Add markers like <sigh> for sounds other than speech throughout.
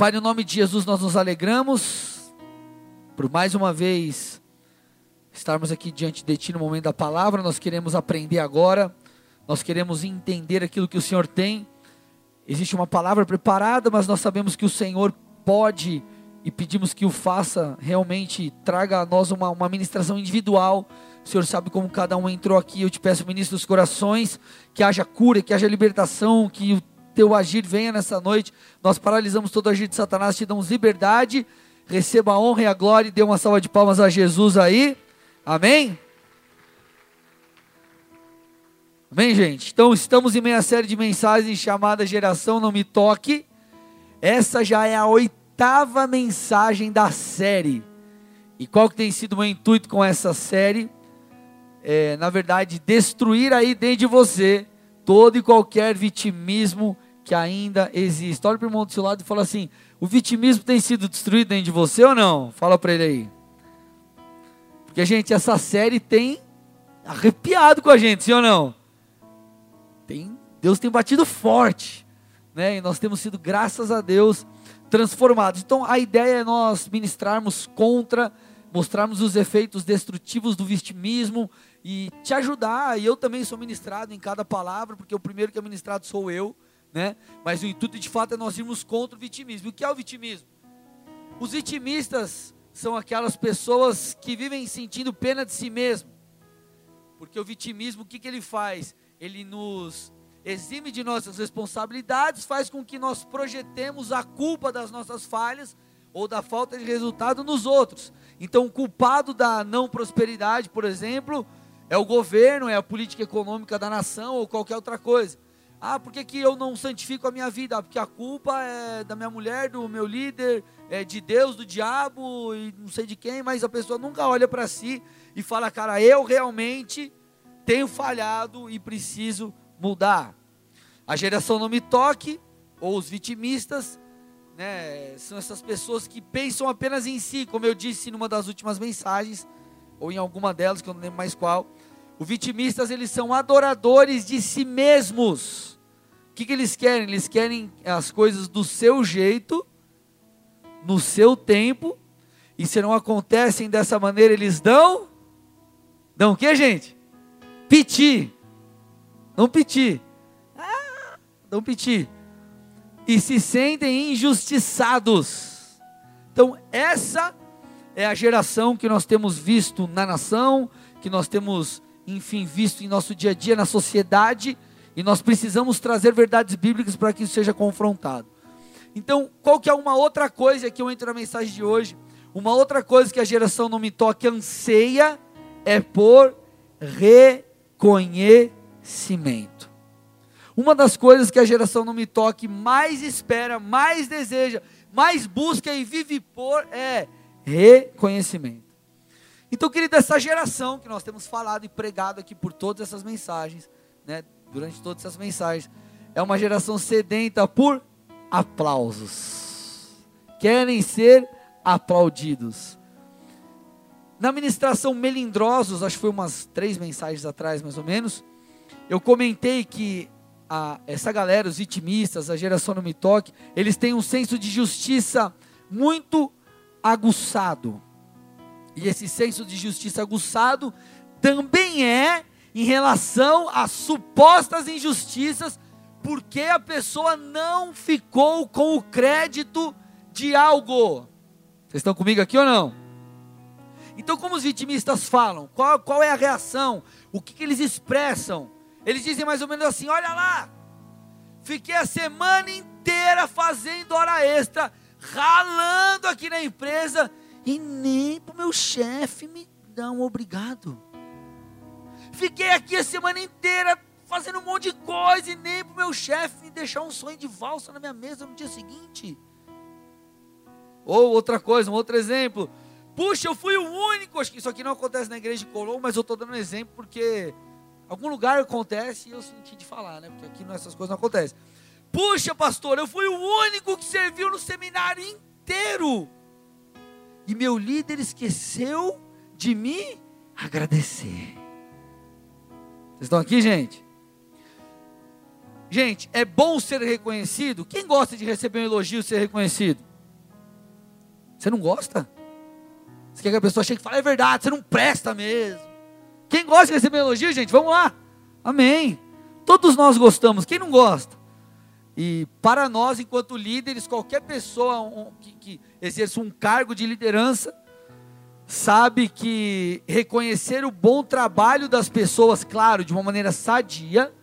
Pai, no nome de Jesus, nós nos alegramos por mais uma vez estarmos aqui diante de Ti no momento da palavra. Nós queremos aprender agora, nós queremos entender aquilo que o Senhor tem. Existe uma palavra preparada, mas nós sabemos que o Senhor pode e pedimos que o faça realmente, traga a nós uma, uma ministração individual. O Senhor sabe como cada um entrou aqui. Eu te peço, ministro dos corações, que haja cura, que haja libertação, que o teu agir venha nessa noite. Nós paralisamos todo o agir de Satanás, te damos liberdade. Receba a honra e a glória e dê uma salva de palmas a Jesus aí. Amém? Amém, gente? Então, estamos em meia série de mensagens chamada Geração Não Me Toque. Essa já é a oitava mensagem da série. E qual que tem sido o meu intuito com essa série? É, na verdade, destruir aí dentro de você todo e qualquer vitimismo que ainda existe. Olha para o irmão do seu lado e fala assim: o vitimismo tem sido destruído dentro de você ou não? Fala para ele aí. Porque, gente, essa série tem arrepiado com a gente, sim ou não? Tem, Deus tem batido forte, né? E nós temos sido, graças a Deus, transformados. Então, a ideia é nós ministrarmos contra, mostrarmos os efeitos destrutivos do vitimismo e te ajudar. E eu também sou ministrado em cada palavra, porque o primeiro que é ministrado sou eu, né? Mas o intuito de fato é nós irmos contra o vitimismo. O que é o vitimismo? Os vitimistas são aquelas pessoas que vivem sentindo pena de si mesmo. Porque o vitimismo, o que, que ele faz? Ele nos exime de nossas responsabilidades, faz com que nós projetemos a culpa das nossas falhas ou da falta de resultado nos outros. Então, o culpado da não prosperidade, por exemplo, é o governo, é a política econômica da nação ou qualquer outra coisa. Ah, por que, que eu não santifico a minha vida? Porque a culpa é da minha mulher, do meu líder, é de Deus, do diabo e não sei de quem, mas a pessoa nunca olha para si e fala, cara, eu realmente tenho falhado e preciso mudar. A geração não me toque, ou os vitimistas, né, são essas pessoas que pensam apenas em si, como eu disse numa das últimas mensagens, ou em alguma delas, que eu não lembro mais qual. Os vitimistas, eles são adoradores de si mesmos. O que, que eles querem? Eles querem as coisas do seu jeito, no seu tempo, e se não acontecem dessa maneira, eles dão. Dão o que, gente? Piti. Não piti. Ah, dão piti. E se sentem injustiçados. Então, essa é a geração que nós temos visto na nação, que nós temos, enfim, visto em nosso dia a dia na sociedade, e nós precisamos trazer verdades bíblicas para que isso seja confrontado. Então, qual que é uma outra coisa que eu entro na mensagem de hoje? Uma outra coisa que a geração não me toque anseia é por reconhecimento. Uma das coisas que a geração não me toque mais espera, mais deseja, mais busca e vive por é reconhecimento. Então, querido, essa geração que nós temos falado e pregado aqui por todas essas mensagens, né, durante todas essas mensagens, é uma geração sedenta por aplausos. Querem ser aplaudidos. Na ministração Melindrosos, acho que foi umas três mensagens atrás, mais ou menos, eu comentei que a, essa galera, os vitimistas, a geração no Me Toque, eles têm um senso de justiça muito aguçado. E esse senso de justiça aguçado também é em relação às supostas injustiças, porque a pessoa não ficou com o crédito de algo. Vocês estão comigo aqui ou não? Então, como os vitimistas falam? Qual, qual é a reação? O que, que eles expressam? Eles dizem mais ou menos assim: olha lá, fiquei a semana inteira fazendo hora extra, ralando aqui na empresa e nem para o meu chefe me dá um obrigado. Fiquei aqui a semana inteira fazendo um monte de coisa e nem para o meu chefe me deixar um sonho de valsa na minha mesa no dia seguinte. Ou outra coisa, um outro exemplo. Puxa, eu fui o único. Acho que isso aqui não acontece na igreja de Colombo, mas eu estou dando um exemplo porque algum lugar acontece e eu senti de falar, né? Porque aqui essas coisas não acontecem. Puxa, pastor, eu fui o único que serviu no seminário inteiro. E meu líder esqueceu de me agradecer. Vocês estão aqui, gente? Gente, é bom ser reconhecido. Quem gosta de receber um elogio ser reconhecido? Você não gosta? Você quer que a pessoa chegue e fale, é verdade, você não presta mesmo. Quem gosta de receber elogio, gente? Vamos lá. Amém. Todos nós gostamos. Quem não gosta? E para nós, enquanto líderes, qualquer pessoa que, que exerce um cargo de liderança, sabe que reconhecer o bom trabalho das pessoas, claro, de uma maneira sadia,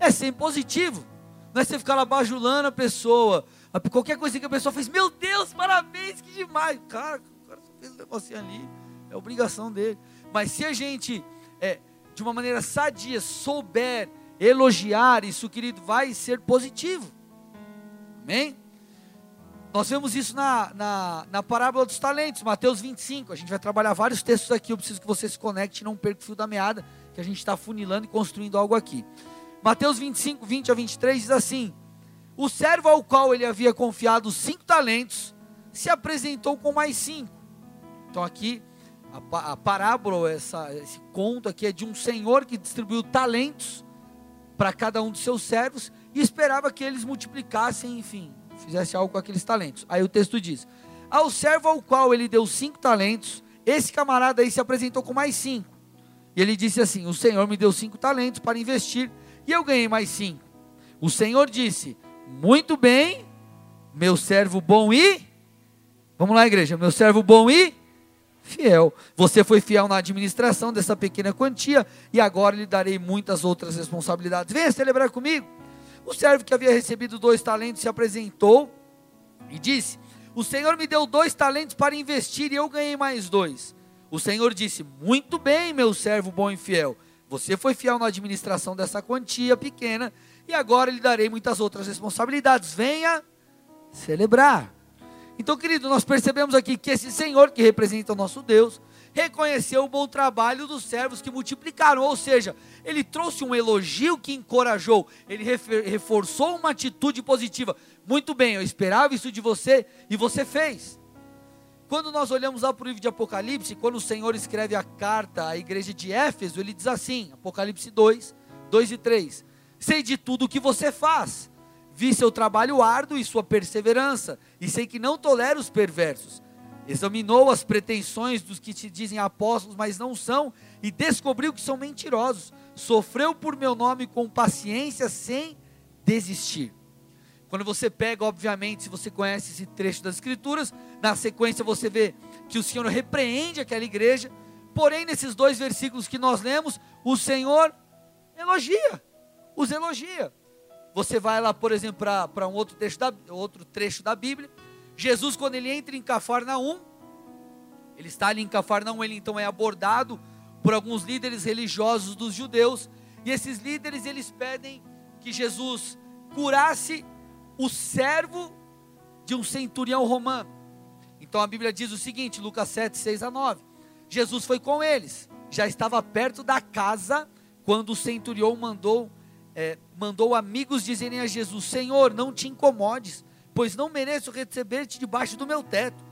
é sempre positivo. Não é você ficar lá bajulando a pessoa. Qualquer coisa que a pessoa fez, meu Deus, parabéns, que demais. Cara, o cara fez um negocinho ali, é obrigação dele. Mas se a gente, é, de uma maneira sadia, souber elogiar, isso, querido, vai ser positivo. Amém? Nós vemos isso na, na, na, parábola dos talentos, Mateus 25. A gente vai trabalhar vários textos aqui. Eu preciso que você se conecte não perca o fio da meada, que a gente está funilando e construindo algo aqui. Mateus 25, 20 a 23 diz assim: O servo ao qual ele havia confiado cinco talentos se apresentou com mais cinco. Então aqui, a, a parábola, essa, esse conto aqui é de um senhor que distribuiu talentos para cada um dos seus servos e esperava que eles multiplicassem, enfim, fizesse algo com aqueles talentos. Aí o texto diz: Ao servo ao qual ele deu cinco talentos, esse camarada aí se apresentou com mais cinco. E ele disse assim: O Senhor me deu cinco talentos para investir e eu ganhei mais cinco. O Senhor disse: Muito bem, meu servo bom e. Vamos lá, igreja, meu servo bom e fiel. Você foi fiel na administração dessa pequena quantia e agora lhe darei muitas outras responsabilidades. Venha celebrar comigo. O servo que havia recebido dois talentos se apresentou e disse: O Senhor me deu dois talentos para investir e eu ganhei mais dois. O Senhor disse: Muito bem, meu servo bom e fiel. Você foi fiel na administração dessa quantia pequena e agora lhe darei muitas outras responsabilidades. Venha celebrar. Então, querido, nós percebemos aqui que esse Senhor que representa o nosso Deus reconheceu o bom trabalho dos servos que multiplicaram, ou seja, ele trouxe um elogio que encorajou, ele reforçou uma atitude positiva. Muito bem, eu esperava isso de você e você fez. Quando nós olhamos lá para o livro de Apocalipse, quando o Senhor escreve a carta à igreja de Éfeso, ele diz assim, Apocalipse 2, 2 e 3: Sei de tudo o que você faz, vi seu trabalho árduo e sua perseverança, e sei que não tolera os perversos. Examinou as pretensões dos que te dizem apóstolos, mas não são, e descobriu que são mentirosos. Sofreu por meu nome com paciência, sem desistir. Quando você pega, obviamente, se você conhece esse trecho das Escrituras, na sequência você vê que o Senhor repreende aquela igreja, porém, nesses dois versículos que nós lemos, o Senhor elogia, os elogia. Você vai lá, por exemplo, para um outro trecho, da, outro trecho da Bíblia, Jesus, quando ele entra em Cafarnaum, ele está ali em Cafarnaum, ele então é abordado por alguns líderes religiosos dos judeus, e esses líderes eles pedem que Jesus curasse o servo de um centurião romano. Então a Bíblia diz o seguinte, Lucas 7, 6 a 9. Jesus foi com eles, já estava perto da casa quando o centurião mandou, é, mandou amigos dizerem a Jesus: Senhor, não te incomodes, pois não mereço receber-te debaixo do meu teto.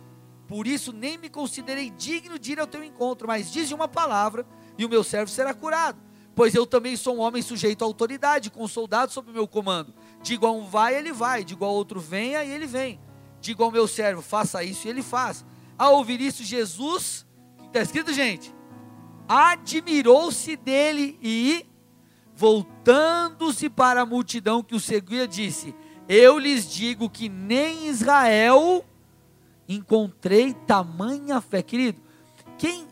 Por isso nem me considerei digno de ir ao teu encontro, mas dize uma palavra e o meu servo será curado. Pois eu também sou um homem sujeito à autoridade, com soldados sob meu comando. Digo a um vai, ele vai. Digo ao outro venha e ele vem. Digo ao meu servo, faça isso e ele faz. Ao ouvir isso, Jesus, está escrito, gente, admirou-se dele e, voltando-se para a multidão que o seguia, disse: Eu lhes digo que nem Israel encontrei tamanha fé. Querido, quem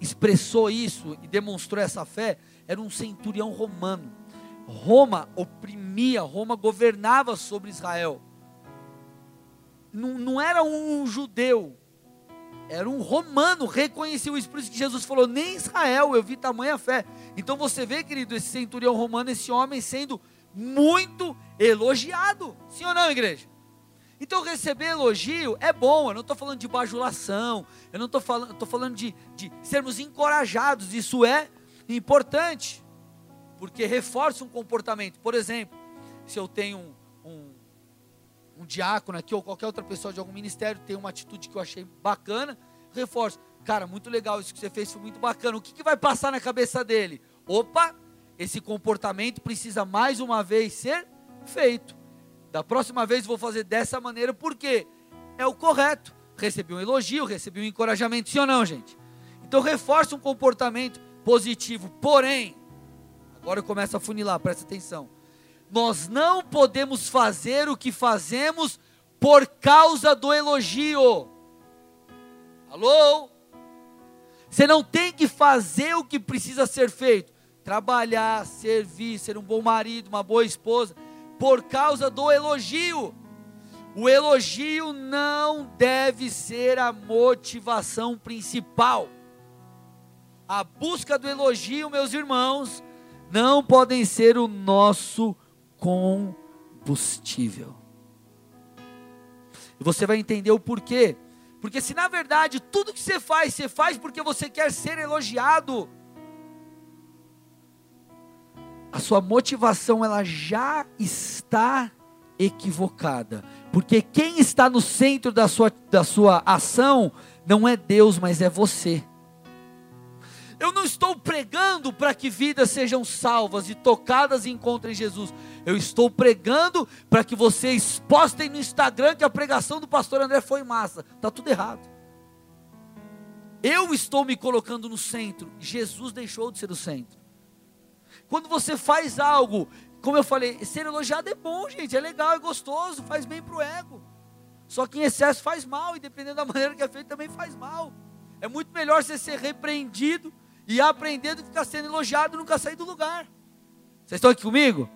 expressou isso e demonstrou essa fé era um centurião romano. Roma oprimia, Roma governava sobre Israel. Não, não era um judeu, era um romano, reconheceu isso, por isso que Jesus falou, nem Israel eu vi tamanha fé. Então você vê, querido, esse centurião romano, esse homem sendo muito elogiado. Sim ou não, igreja? Então receber elogio é bom, eu não estou falando de bajulação, eu não estou falando, estou falando de, de sermos encorajados, isso é importante porque reforça um comportamento. Por exemplo, se eu tenho um diácono aqui ou qualquer outra pessoa de algum ministério tem uma atitude que eu achei bacana, reforço. Cara, muito legal isso que você fez, foi muito bacana. O que, que vai passar na cabeça dele? Opa, esse comportamento precisa mais uma vez ser feito. Da próxima vez vou fazer dessa maneira, porque é o correto. recebi um elogio, recebi um encorajamento, sim ou não, gente? Então reforça um comportamento positivo. Porém, agora começa a funilar, presta atenção. Nós não podemos fazer o que fazemos por causa do elogio. Alô? Você não tem que fazer o que precisa ser feito. Trabalhar, servir, ser um bom marido, uma boa esposa, por causa do elogio. O elogio não deve ser a motivação principal. A busca do elogio, meus irmãos, não podem ser o nosso combustível. E você vai entender o porquê. Porque se na verdade tudo que você faz, você faz porque você quer ser elogiado, a sua motivação ela já está equivocada. Porque quem está no centro da sua, da sua ação não é Deus, mas é você. Eu não estou pregando para que vidas sejam salvas e tocadas e encontrem Jesus. Eu estou pregando para que vocês postem no Instagram que a pregação do pastor André foi massa. Está tudo errado. Eu estou me colocando no centro. Jesus deixou de ser o centro. Quando você faz algo, como eu falei, ser elogiado é bom, gente. É legal, é gostoso, faz bem para o ego. Só que em excesso faz mal, e dependendo da <laughs> maneira que é feito, também faz mal. É muito melhor você ser repreendido e aprendendo que ficar sendo elogiado e nunca sair do lugar. Vocês estão aqui comigo?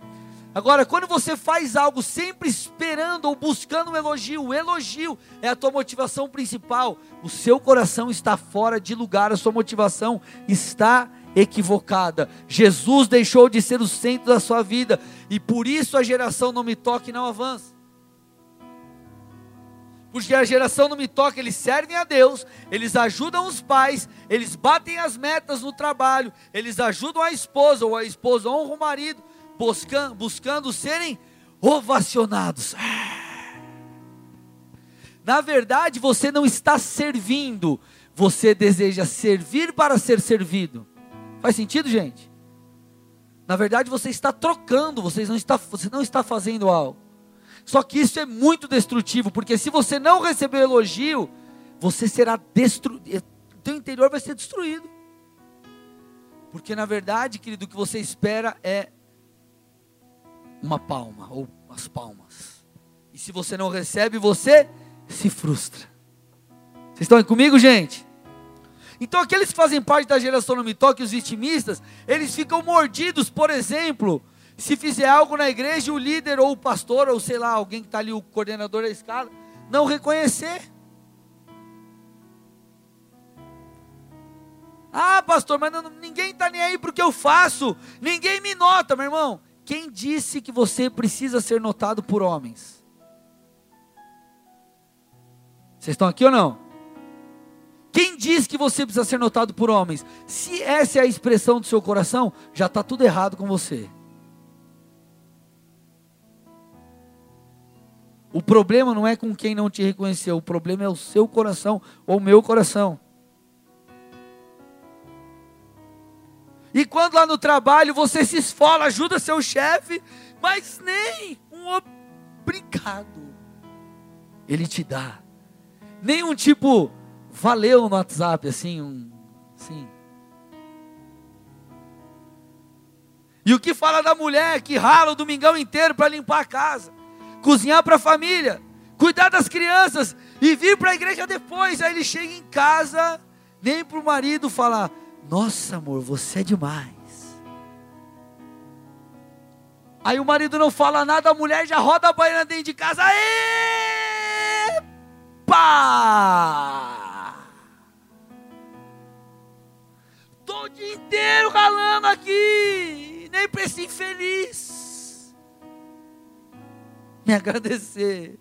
Agora, quando você faz algo sempre esperando ou buscando um elogio, o elogio é a tua motivação principal. O seu coração está fora de lugar, a sua motivação está equivocada. Jesus deixou de ser o centro da sua vida e por isso a geração não me toca e não avança. Porque a geração não me toca, eles servem a Deus, eles ajudam os pais, eles batem as metas no trabalho, eles ajudam a esposa, ou a esposa honra o marido, buscando, buscando serem ovacionados. Na verdade, você não está servindo, você deseja servir para ser servido. Faz sentido, gente? Na verdade, você está trocando, você não está, você não está fazendo algo. Só que isso é muito destrutivo, porque se você não receber elogio, você será destruído, teu interior vai ser destruído. Porque na verdade, querido, o que você espera é uma palma ou as palmas. E se você não recebe, você se frustra. Vocês estão aí comigo, gente? Então aqueles que fazem parte da geração no me toque, os vitimistas, eles ficam mordidos, por exemplo, se fizer algo na igreja, o líder ou o pastor, ou sei lá, alguém que está ali, o coordenador da escala, não reconhecer. Ah, pastor, mas não, ninguém está nem aí para o que eu faço, ninguém me nota, meu irmão. Quem disse que você precisa ser notado por homens? Vocês estão aqui ou não? Quem diz que você precisa ser notado por homens? Se essa é a expressão do seu coração, já está tudo errado com você. O problema não é com quem não te reconheceu, o problema é o seu coração ou o meu coração. E quando lá no trabalho você se esfola, ajuda seu chefe, mas nem um obrigado ele te dá. Nem um tipo valeu no WhatsApp assim, um assim. E o que fala da mulher que rala o domingão inteiro para limpar a casa? Cozinhar para a família, cuidar das crianças e vir para a igreja depois. Aí ele chega em casa, nem para o marido falar: Nossa, amor, você é demais. Aí o marido não fala nada, a mulher já roda a baiana dentro de casa. Epa! Tô o dia inteiro ralando aqui, nem para esse infeliz me <laughs> agradecer.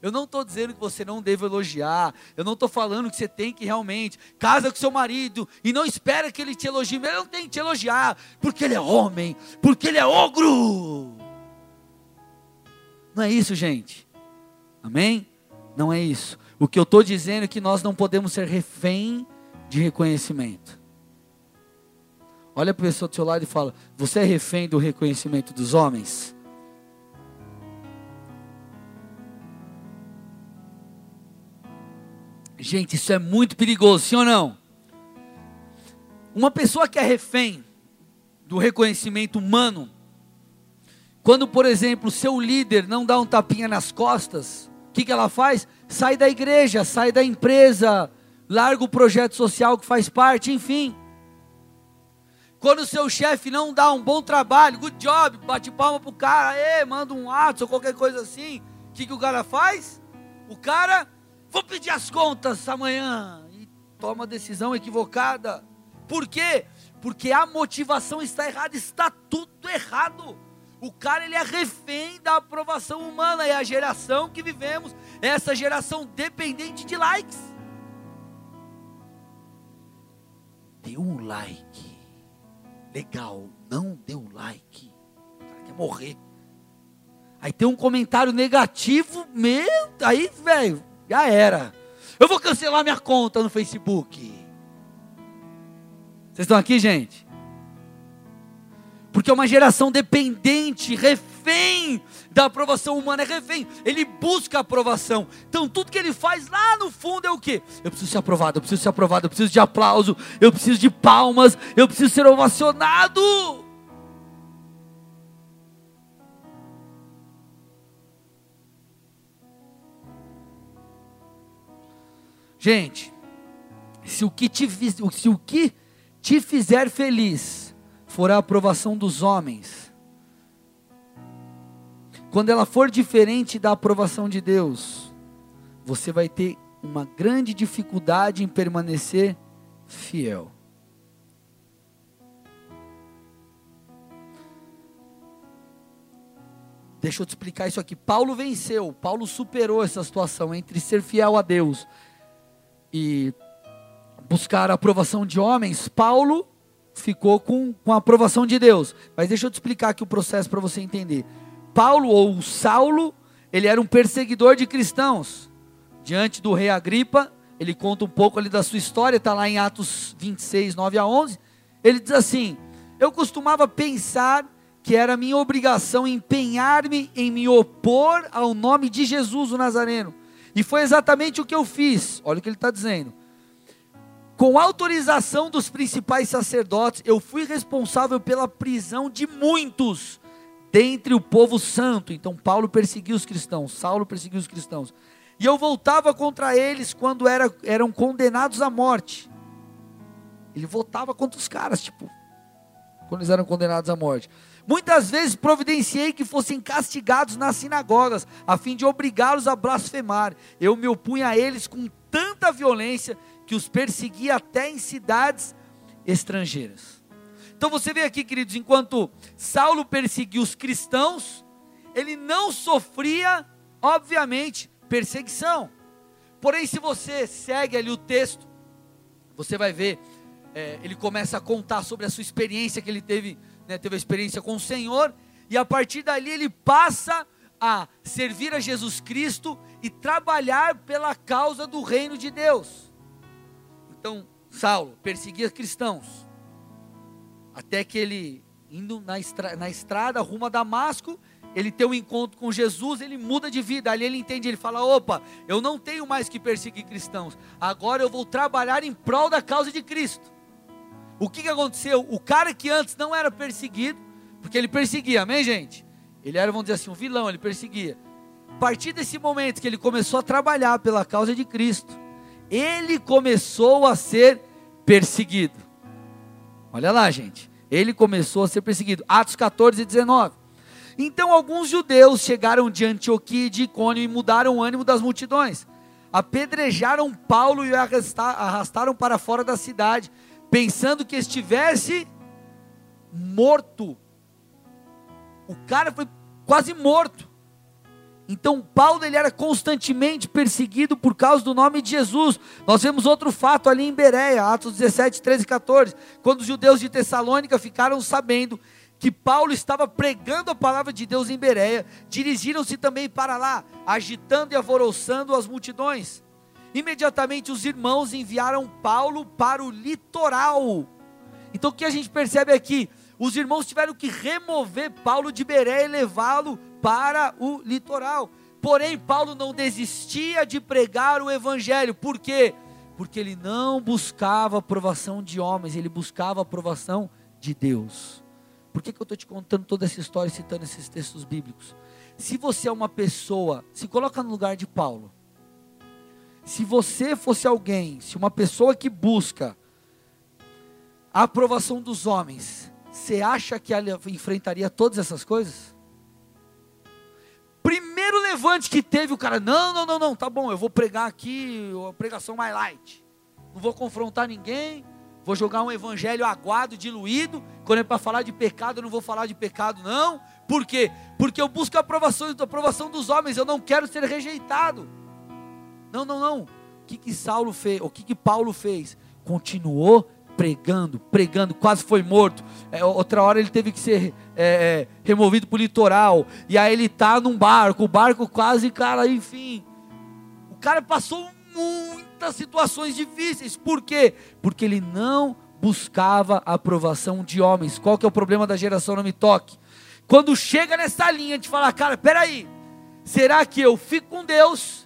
Eu não estou dizendo que você não deve elogiar. Eu não estou falando que você tem que realmente casa com seu marido e não espera que ele te elogie. Ele não tem que te elogiar porque ele é homem, porque ele é ogro. Não é isso, gente. Amém? Não é isso. O que eu estou dizendo é que nós não podemos ser refém de reconhecimento. Olha para a pessoa do seu lado e fala: Você é refém do reconhecimento dos homens? Gente, isso é muito perigoso, sim ou não? Uma pessoa que é refém do reconhecimento humano, quando, por exemplo, seu líder não dá um tapinha nas costas, o que, que ela faz? Sai da igreja, sai da empresa, larga o projeto social que faz parte, enfim. Quando seu chefe não dá um bom trabalho, good job, bate palma pro cara, manda um ato ou qualquer coisa assim, o que, que o cara faz? O cara, vou pedir as contas amanhã, e toma a decisão equivocada. Por quê? Porque a motivação está errada, está tudo errado. O cara ele é refém da aprovação humana, é a geração que vivemos, é essa geração dependente de likes. Deu um like. Legal, não deu like. O cara quer morrer. Aí tem um comentário negativo, meu, aí, velho, já era. Eu vou cancelar minha conta no Facebook. Vocês estão aqui, gente? porque é uma geração dependente, refém da aprovação humana, é refém, ele busca aprovação. Então tudo que ele faz lá no fundo é o que? Eu preciso ser aprovado, eu preciso ser aprovado, eu preciso de aplauso, eu preciso de palmas, eu preciso ser ovacionado. Gente, se o que te, se o que te fizer feliz for a aprovação dos homens, quando ela for diferente da aprovação de Deus, você vai ter uma grande dificuldade em permanecer fiel. Deixa eu te explicar isso aqui. Paulo venceu, Paulo superou essa situação entre ser fiel a Deus e buscar a aprovação de homens. Paulo ficou com, com a aprovação de Deus. Mas deixa eu te explicar aqui o processo para você entender. Paulo ou Saulo, ele era um perseguidor de cristãos. Diante do rei Agripa, ele conta um pouco ali da sua história, está lá em Atos 26, 9 a 11. Ele diz assim: Eu costumava pensar que era minha obrigação empenhar-me em me opor ao nome de Jesus o Nazareno. E foi exatamente o que eu fiz. Olha o que ele está dizendo com autorização dos principais sacerdotes, eu fui responsável pela prisão de muitos dentre o povo santo. Então Paulo perseguiu os cristãos, Saulo perseguiu os cristãos. E eu voltava contra eles quando era, eram condenados à morte. Ele voltava contra os caras, tipo, quando eles eram condenados à morte. Muitas vezes providenciei que fossem castigados nas sinagogas, a fim de obrigá-los a blasfemar. Eu me opunha a eles com tanta violência que os perseguia até em cidades estrangeiras. Então você vê aqui, queridos, enquanto Saulo perseguia os cristãos, ele não sofria, obviamente, perseguição. Porém, se você segue ali o texto, você vai ver, é, ele começa a contar sobre a sua experiência que ele teve, né, teve a experiência com o Senhor, e a partir dali ele passa a servir a Jesus Cristo e trabalhar pela causa do reino de Deus. Então, Saulo perseguia cristãos, até que ele, indo na, estra na estrada rumo a Damasco, ele tem um encontro com Jesus, ele muda de vida. Ali ele entende, ele fala: opa, eu não tenho mais que perseguir cristãos, agora eu vou trabalhar em prol da causa de Cristo. O que, que aconteceu? O cara que antes não era perseguido, porque ele perseguia, amém, gente? Ele era, vamos dizer assim, um vilão, ele perseguia. A partir desse momento que ele começou a trabalhar pela causa de Cristo, ele começou a ser perseguido. Olha lá, gente. Ele começou a ser perseguido. Atos 14 e 19. Então alguns judeus chegaram de Antioquia e de Icônio e mudaram o ânimo das multidões. Apedrejaram Paulo e arrastaram para fora da cidade, pensando que estivesse morto. O cara foi quase morto. Então Paulo ele era constantemente perseguido por causa do nome de Jesus. Nós vemos outro fato ali em Bereia, Atos 17, 13 e 14, quando os judeus de Tessalônica ficaram sabendo que Paulo estava pregando a palavra de Deus em Bereia, dirigiram-se também para lá, agitando e alvoroçando as multidões. Imediatamente os irmãos enviaram Paulo para o litoral. Então o que a gente percebe aqui? Os irmãos tiveram que remover Paulo de Bereia e levá-lo para o litoral, Porém, Paulo não desistia de pregar o evangelho. Por quê? Porque ele não buscava aprovação de homens, ele buscava aprovação de Deus. Por que, que eu estou te contando toda essa história, citando esses textos bíblicos? Se você é uma pessoa, se coloca no lugar de Paulo. Se você fosse alguém, se uma pessoa que busca a aprovação dos homens, você acha que ela enfrentaria todas essas coisas? Primeiro levante que teve, o cara, não, não, não, não, tá bom, eu vou pregar aqui a pregação mais light. Não vou confrontar ninguém, vou jogar um evangelho aguado, diluído. Quando é para falar de pecado, eu não vou falar de pecado, não. Por quê? Porque eu busco a aprovação, a aprovação dos homens, eu não quero ser rejeitado. Não, não, não. O que, que Saulo fez? O que, que Paulo fez? Continuou pregando, pregando, quase foi morto. É, outra hora ele teve que ser é, é removido para o litoral. E aí ele está num barco, o barco quase, cara, enfim. O cara passou muitas situações difíceis. Por quê? Porque ele não buscava a aprovação de homens. Qual que é o problema da geração Não Me Toque? Quando chega nessa linha de falar, cara, peraí, será que eu fico com Deus?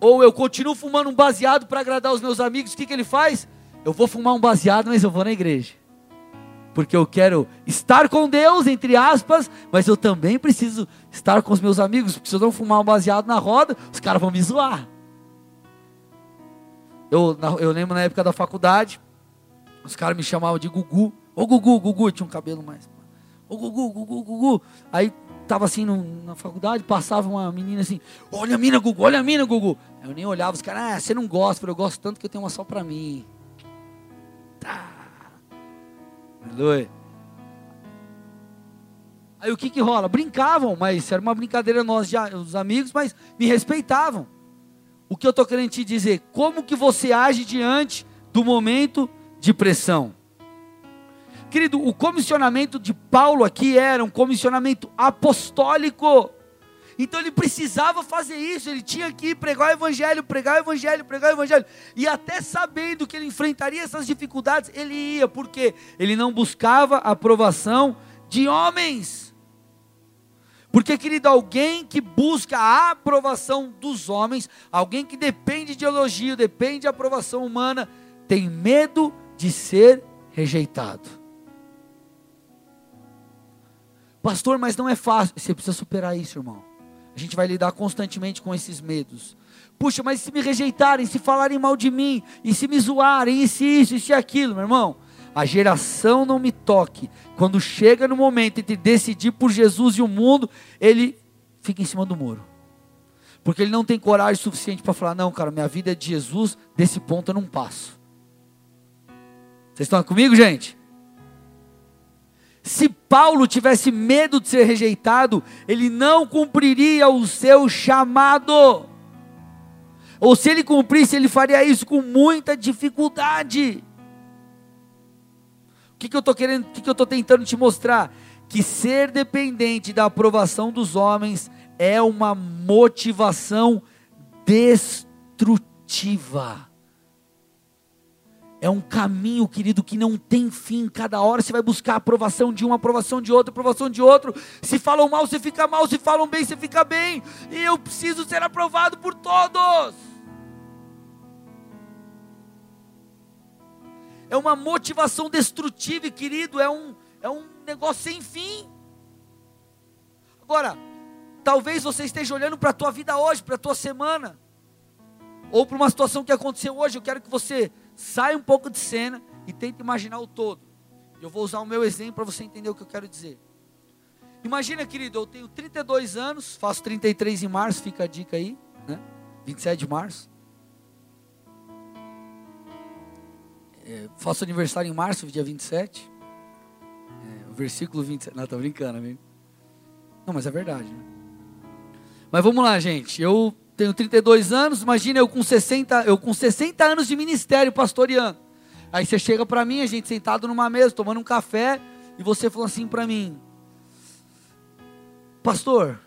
Ou eu continuo fumando um baseado para agradar os meus amigos? O que, que ele faz? Eu vou fumar um baseado, mas eu vou na igreja. Porque eu quero estar com Deus, entre aspas, mas eu também preciso estar com os meus amigos. Porque se eu não fumar um baseado na roda, os caras vão me zoar. Eu, eu lembro na época da faculdade, os caras me chamavam de Gugu. Ô Gugu, Gugu, tinha um cabelo mais. Ô Gugu, Gugu, Gugu. Aí tava assim no, na faculdade, passava uma menina assim, olha a mina, Gugu, olha a mina, Gugu. Eu nem olhava, os caras, ah, você não gosta, eu gosto tanto que eu tenho uma só pra mim. Tá. Aleluia. Aí o que que rola? Brincavam, mas era uma brincadeira nós, já, os amigos, mas me respeitavam. O que eu estou querendo te dizer? Como que você age diante do momento de pressão? Querido, o comissionamento de Paulo aqui era um comissionamento apostólico. Então ele precisava fazer isso, ele tinha que pregar o evangelho, pregar o evangelho, pregar o evangelho. E até sabendo que ele enfrentaria essas dificuldades, ele ia, porque ele não buscava a aprovação de homens. Porque, querido, alguém que busca a aprovação dos homens, alguém que depende de elogio, depende de aprovação humana, tem medo de ser rejeitado. Pastor, mas não é fácil. Você precisa superar isso, irmão. A gente vai lidar constantemente com esses medos. Puxa, mas se me rejeitarem, se falarem mal de mim, e se me zoarem, e se isso, e se aquilo, meu irmão. A geração não me toque. Quando chega no momento entre decidir por Jesus e o mundo, ele fica em cima do muro. Porque ele não tem coragem suficiente para falar: não, cara, minha vida é de Jesus, desse ponto eu não passo. Vocês estão comigo, gente? Se Paulo tivesse medo de ser rejeitado, ele não cumpriria o seu chamado. Ou se ele cumprisse, ele faria isso com muita dificuldade. O que, que eu estou querendo, o que, que eu estou tentando te mostrar? Que ser dependente da aprovação dos homens é uma motivação destrutiva. É um caminho, querido, que não tem fim. Cada hora você vai buscar a aprovação de um, aprovação de outro, aprovação de outro. Se falam mal, você fica mal. Se falam bem, você fica bem. E eu preciso ser aprovado por todos. É uma motivação destrutiva, querido. É um, é um negócio sem fim. Agora, talvez você esteja olhando para a tua vida hoje, para a tua semana, ou para uma situação que aconteceu hoje. Eu quero que você sai um pouco de cena e tenta imaginar o todo. Eu vou usar o meu exemplo para você entender o que eu quero dizer. Imagina, querido, eu tenho 32 anos, faço 33 em março, fica a dica aí, né? 27 de março. É, faço aniversário em março, dia 27. É, o versículo 27. Não, tô brincando, amigo. Não, mas é verdade, né? Mas vamos lá, gente. Eu tenho 32 anos, imagina eu com 60, eu com 60 anos de ministério pastoreando. Aí você chega para mim, a gente sentado numa mesa, tomando um café, e você falou assim para mim: Pastor,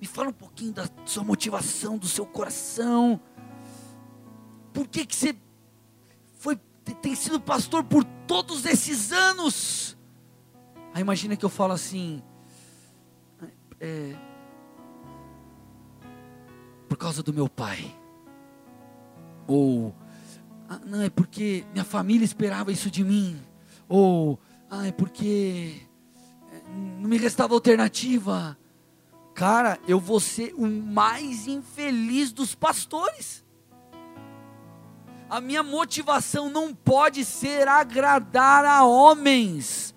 me fala um pouquinho da sua motivação, do seu coração. Por que que você foi tem sido pastor por todos esses anos? Aí imagina que eu falo assim: é, por causa do meu pai. Ou, ah, não, é porque minha família esperava isso de mim. Ou, ah, é porque eh, não me restava alternativa. Cara, eu vou ser o mais infeliz dos pastores. A minha motivação não pode ser agradar a homens.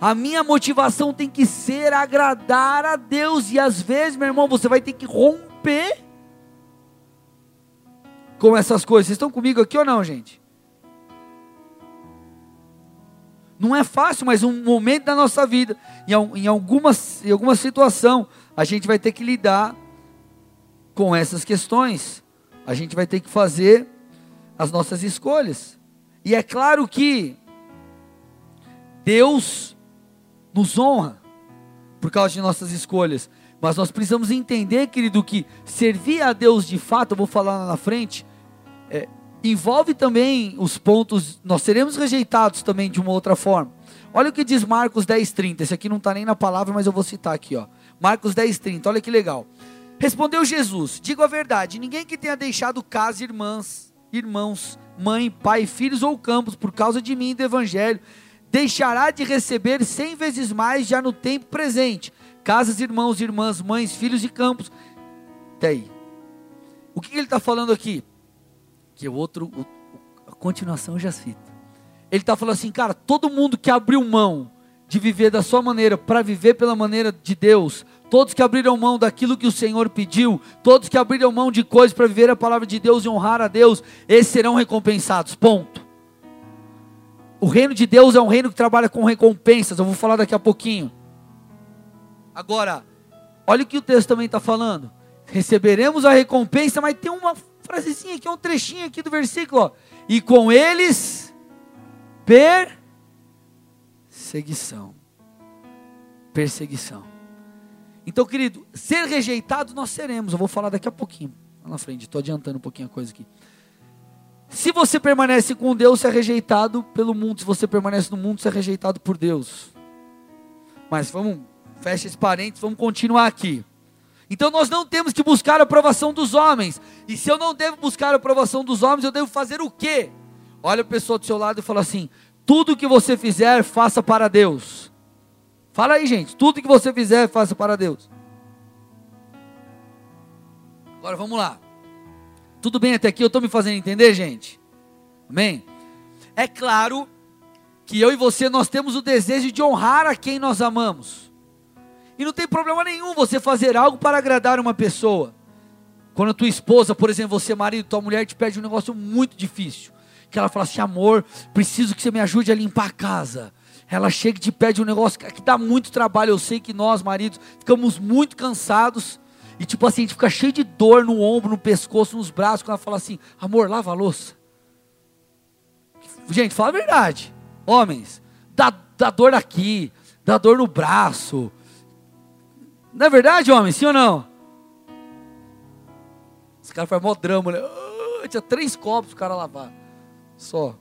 A minha motivação tem que ser agradar a Deus. E às vezes, meu irmão, você vai ter que romper com essas coisas. Vocês estão comigo aqui ou não, gente? Não é fácil, mas um momento da nossa vida, em, alguma, em alguma situação, a gente vai ter que lidar com essas questões. A gente vai ter que fazer as nossas escolhas. E é claro que Deus nos honra por causa de nossas escolhas. Mas nós precisamos entender, querido, que servir a Deus de fato, eu vou falar lá na frente, é, envolve também os pontos, nós seremos rejeitados também de uma outra forma. Olha o que diz Marcos 10,30. Esse aqui não está nem na palavra, mas eu vou citar aqui, ó. Marcos 10,30. Olha que legal. Respondeu Jesus: Digo a verdade, ninguém que tenha deixado casa, irmãs, irmãos, mãe, pai, filhos ou campos por causa de mim e do evangelho, deixará de receber cem vezes mais já no tempo presente. Casas, irmãos, irmãs, mães, filhos e campos. Até aí. O que ele está falando aqui? Que o outro, o, a continuação eu já cito. Ele está falando assim, cara, todo mundo que abriu mão de viver da sua maneira para viver pela maneira de Deus, todos que abriram mão daquilo que o Senhor pediu, todos que abriram mão de coisas para viver a palavra de Deus e honrar a Deus, esses serão recompensados. Ponto. O reino de Deus é um reino que trabalha com recompensas, eu vou falar daqui a pouquinho. Agora, olha o que o texto também está falando. Receberemos a recompensa, mas tem uma frasezinha aqui, um trechinho aqui do versículo, ó. E com eles perseguição. Perseguição. Então, querido, ser rejeitado nós seremos. Eu vou falar daqui a pouquinho, lá na frente. Estou adiantando um pouquinho a coisa aqui. Se você permanece com Deus, você é rejeitado pelo mundo. Se você permanece no mundo, você é rejeitado por Deus. Mas vamos, fecha esse parênteses, vamos continuar aqui. Então nós não temos que buscar a aprovação dos homens. E se eu não devo buscar a aprovação dos homens, eu devo fazer o quê? Olha a pessoa do seu lado e fala assim: tudo que você fizer, faça para Deus. Fala aí, gente. Tudo que você fizer, faça para Deus. Agora vamos lá. Tudo bem até aqui? Eu estou me fazendo entender, gente? Amém? É claro que eu e você nós temos o desejo de honrar a quem nós amamos. E não tem problema nenhum você fazer algo para agradar uma pessoa. Quando a tua esposa, por exemplo, você marido, tua mulher te pede um negócio muito difícil, que ela fala assim: "Amor, preciso que você me ajude a limpar a casa". Ela chega e te pede um negócio que dá muito trabalho. Eu sei que nós, maridos, ficamos muito cansados. E tipo assim, a gente fica cheio de dor no ombro, no pescoço, nos braços, quando ela fala assim: amor, lava a louça. Gente, fala a verdade. Homens, dá, dá dor aqui, dá dor no braço, não é verdade, homem? Sim ou não? Esse cara faz mó drama, né? Uh, tinha três copos o cara lavar. Só.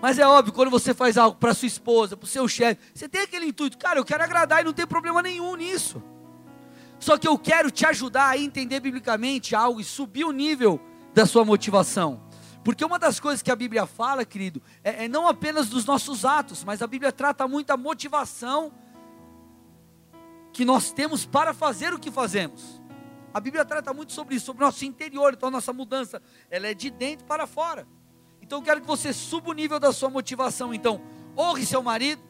Mas é óbvio, quando você faz algo para sua esposa, para o seu chefe, você tem aquele intuito, cara, eu quero agradar e não tem problema nenhum nisso. Só que eu quero te ajudar a entender biblicamente algo e subir o nível da sua motivação. Porque uma das coisas que a Bíblia fala, querido, é, é não apenas dos nossos atos, mas a Bíblia trata muito a motivação que nós temos para fazer o que fazemos. A Bíblia trata muito sobre isso, sobre o nosso interior, então a nossa mudança, ela é de dentro para fora. Então eu quero que você suba o nível da sua motivação. Então, honre seu marido,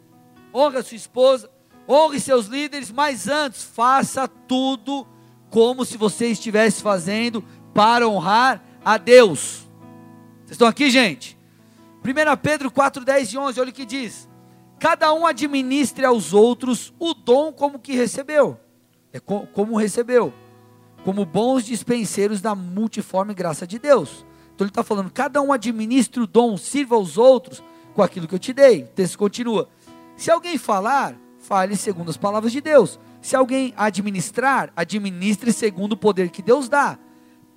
honre sua esposa, honre seus líderes, mas antes faça tudo como se você estivesse fazendo para honrar a Deus. Vocês estão aqui, gente? 1 Pedro 4, 10 e 11, olha o que diz cada um administre aos outros o dom como que recebeu. É como recebeu. Como bons dispenseiros da multiforme graça de Deus. Então ele está falando, cada um administre o dom, sirva aos outros com aquilo que eu te dei. O texto continua. Se alguém falar, fale segundo as palavras de Deus. Se alguém administrar, administre segundo o poder que Deus dá.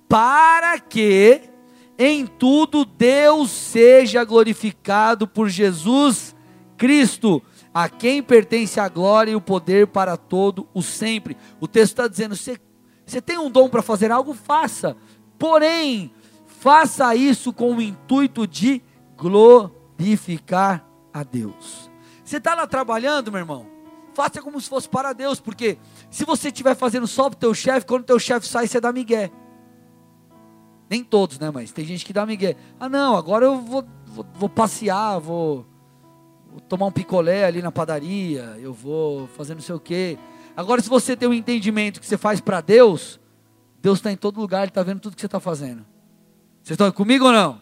Para que em tudo Deus seja glorificado por Jesus Cristo, a quem pertence a glória e o poder para todo o sempre. O texto está dizendo: você tem um dom para fazer algo, faça. Porém, faça isso com o intuito de glorificar a Deus. Você está lá trabalhando, meu irmão? Faça como se fosse para Deus, porque se você estiver fazendo só para o teu chefe, quando o teu chefe sai, você dá migué. Nem todos, né? Mas tem gente que dá migué. Ah, não, agora eu vou, vou, vou passear, vou, vou, tomar um picolé ali na padaria, eu vou fazer não sei o quê. Agora, se você tem um entendimento que você faz para Deus, Deus está em todo lugar, Ele está vendo tudo que você está fazendo. Vocês estão comigo ou não?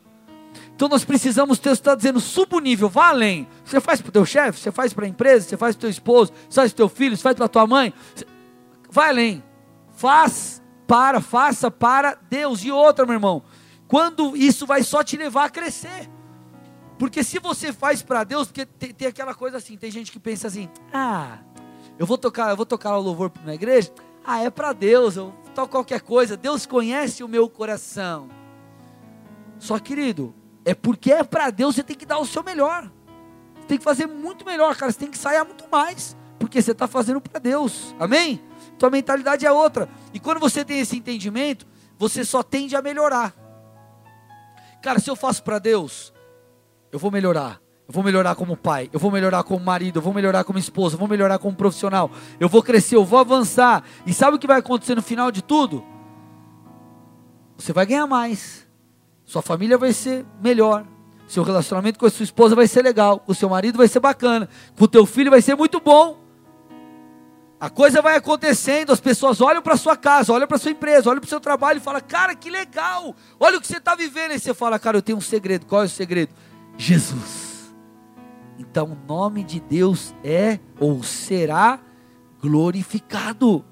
Então nós precisamos ter, você está dizendo, suba o nível, vá além. Você faz para o teu chefe, você faz para a empresa, você faz para o teu esposo, você faz para o teu filho, você faz para a tua mãe. Vai além. Faz para, faça para Deus. E outra, meu irmão, quando isso vai só te levar a crescer. Porque se você faz para Deus, porque tem, tem, aquela coisa assim, tem gente que pensa assim: "Ah, eu vou tocar, eu vou tocar o louvor na igreja? Ah, é para Deus, eu toco qualquer coisa. Deus conhece o meu coração." Só querido, é porque é para Deus, você tem que dar o seu melhor. Você tem que fazer muito melhor, cara, você tem que sair muito mais, porque você está fazendo para Deus. Amém? tua mentalidade é outra. E quando você tem esse entendimento, você só tende a melhorar. Cara, se eu faço para Deus, eu vou melhorar. Eu vou melhorar como pai, eu vou melhorar como marido, eu vou melhorar como esposa, eu vou melhorar como profissional. Eu vou crescer, eu vou avançar. E sabe o que vai acontecer no final de tudo? Você vai ganhar mais. Sua família vai ser melhor. Seu relacionamento com a sua esposa vai ser legal, com o seu marido vai ser bacana, com o teu filho vai ser muito bom. A coisa vai acontecendo, as pessoas olham para sua casa, olham para sua empresa, olham para o seu trabalho e falam: Cara, que legal! Olha o que você está vivendo. E você fala: Cara, eu tenho um segredo. Qual é o segredo? Jesus. Então, o nome de Deus é ou será glorificado.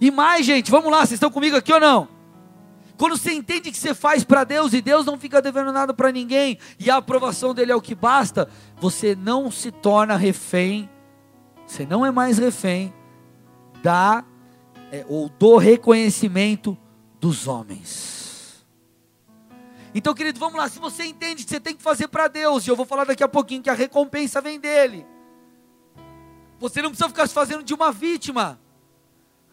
E mais, gente, vamos lá, vocês estão comigo aqui ou não? Quando você entende que você faz para Deus e Deus não fica devendo nada para ninguém e a aprovação dele é o que basta, você não se torna refém você não é mais refém da é, ou do reconhecimento dos homens. Então, querido, vamos lá. Se você entende que você tem que fazer para Deus, e eu vou falar daqui a pouquinho que a recompensa vem dele. Você não precisa ficar se fazendo de uma vítima.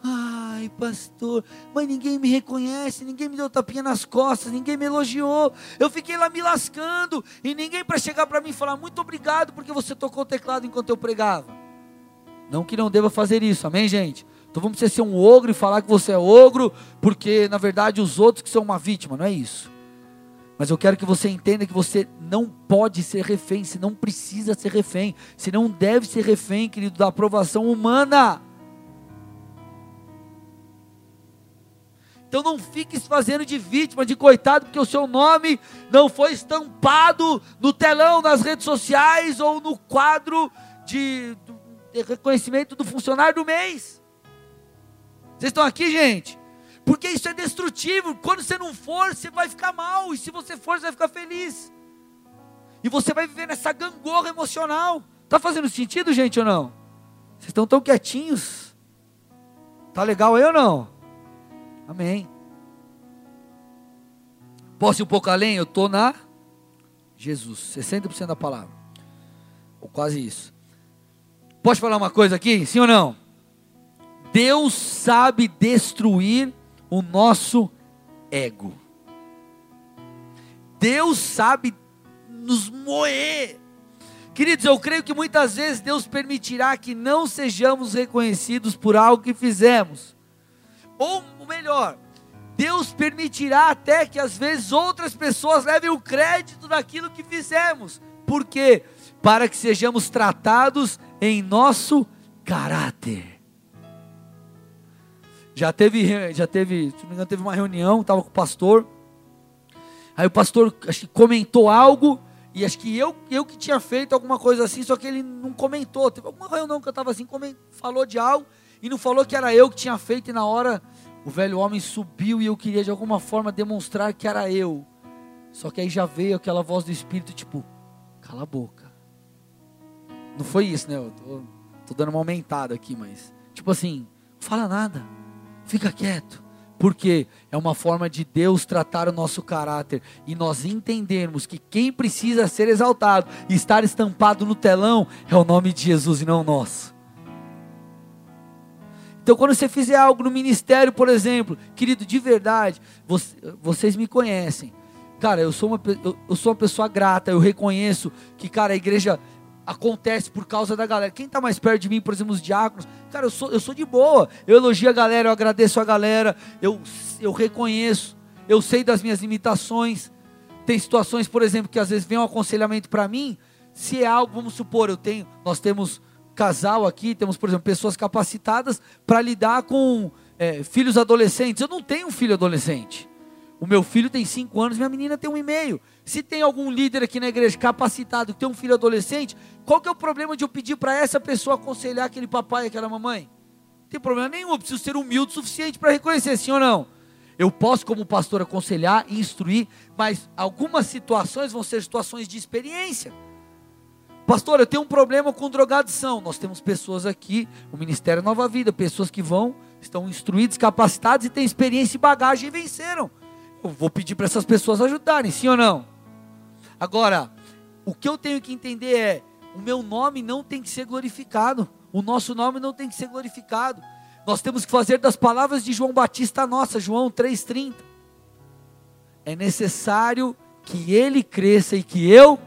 Ai, pastor, mas ninguém me reconhece, ninguém me deu tapinha nas costas, ninguém me elogiou. Eu fiquei lá me lascando e ninguém para chegar para mim e falar muito obrigado porque você tocou o teclado enquanto eu pregava. Não que não deva fazer isso, amém, gente? Então vamos ser um ogro e falar que você é ogro, porque na verdade os outros que são uma vítima, não é isso. Mas eu quero que você entenda que você não pode ser refém, você não precisa ser refém, você não deve ser refém, querido, da aprovação humana. Então não fique se fazendo de vítima, de coitado, porque o seu nome não foi estampado no telão, nas redes sociais ou no quadro de, reconhecimento do funcionário do mês. Vocês estão aqui, gente? Porque isso é destrutivo. Quando você não for, você vai ficar mal. E se você for, você vai ficar feliz. E você vai viver nessa gangorra emocional. Está fazendo sentido, gente, ou não? Vocês estão tão quietinhos. Tá legal aí ou não? Amém. Posso ir um pouco além? Eu estou na Jesus, 60% da palavra. Ou quase isso. Posso falar uma coisa aqui? Sim ou não? Deus sabe destruir o nosso ego. Deus sabe nos moer. Queridos, eu creio que muitas vezes Deus permitirá que não sejamos reconhecidos por algo que fizemos. Ou melhor, Deus permitirá até que às vezes outras pessoas levem o crédito daquilo que fizemos. Por quê? Para que sejamos tratados em nosso caráter. Já teve, já teve, se não me engano, teve uma reunião, estava com o pastor. Aí o pastor acho que comentou algo, e acho que eu, eu que tinha feito alguma coisa assim, só que ele não comentou. Teve alguma reunião que eu estava assim, falou de algo, e não falou que era eu que tinha feito, e na hora o velho homem subiu e eu queria de alguma forma demonstrar que era eu. Só que aí já veio aquela voz do Espírito, tipo, cala a boca. Não foi isso, né? Eu tô, tô dando uma aumentada aqui, mas. Tipo assim, não fala nada. Fica quieto. Porque é uma forma de Deus tratar o nosso caráter e nós entendermos que quem precisa ser exaltado e estar estampado no telão é o nome de Jesus e não o nosso. Então, quando você fizer algo no ministério, por exemplo, querido, de verdade, você, vocês me conhecem. Cara, eu sou, uma, eu, eu sou uma pessoa grata, eu reconheço que, cara, a igreja acontece por causa da galera. Quem está mais perto de mim, por exemplo, os diáconos, cara, eu sou, eu sou de boa. Eu elogio a galera, eu agradeço a galera, eu, eu reconheço, eu sei das minhas limitações. Tem situações, por exemplo, que às vezes vem um aconselhamento para mim, se é algo, vamos supor, eu tenho, nós temos casal aqui, temos, por exemplo, pessoas capacitadas para lidar com é, filhos adolescentes. Eu não tenho um filho adolescente. O meu filho tem cinco anos, minha menina tem um e meio. Se tem algum líder aqui na igreja capacitado que tem um filho adolescente, qual que é o problema de eu pedir para essa pessoa aconselhar aquele papai e aquela mamãe? Não tem problema nenhum, eu preciso ser humilde o suficiente para reconhecer, sim ou não? Eu posso, como pastor, aconselhar e instruir, mas algumas situações vão ser situações de experiência. Pastor, eu tenho um problema com drogadição. Nós temos pessoas aqui, o Ministério Nova Vida, pessoas que vão, estão instruídas, capacitadas e têm experiência e bagagem e venceram. Eu vou pedir para essas pessoas ajudarem, sim ou não? Agora, o que eu tenho que entender é: o meu nome não tem que ser glorificado, o nosso nome não tem que ser glorificado. Nós temos que fazer das palavras de João Batista nossa, João 3,30. É necessário que ele cresça e que eu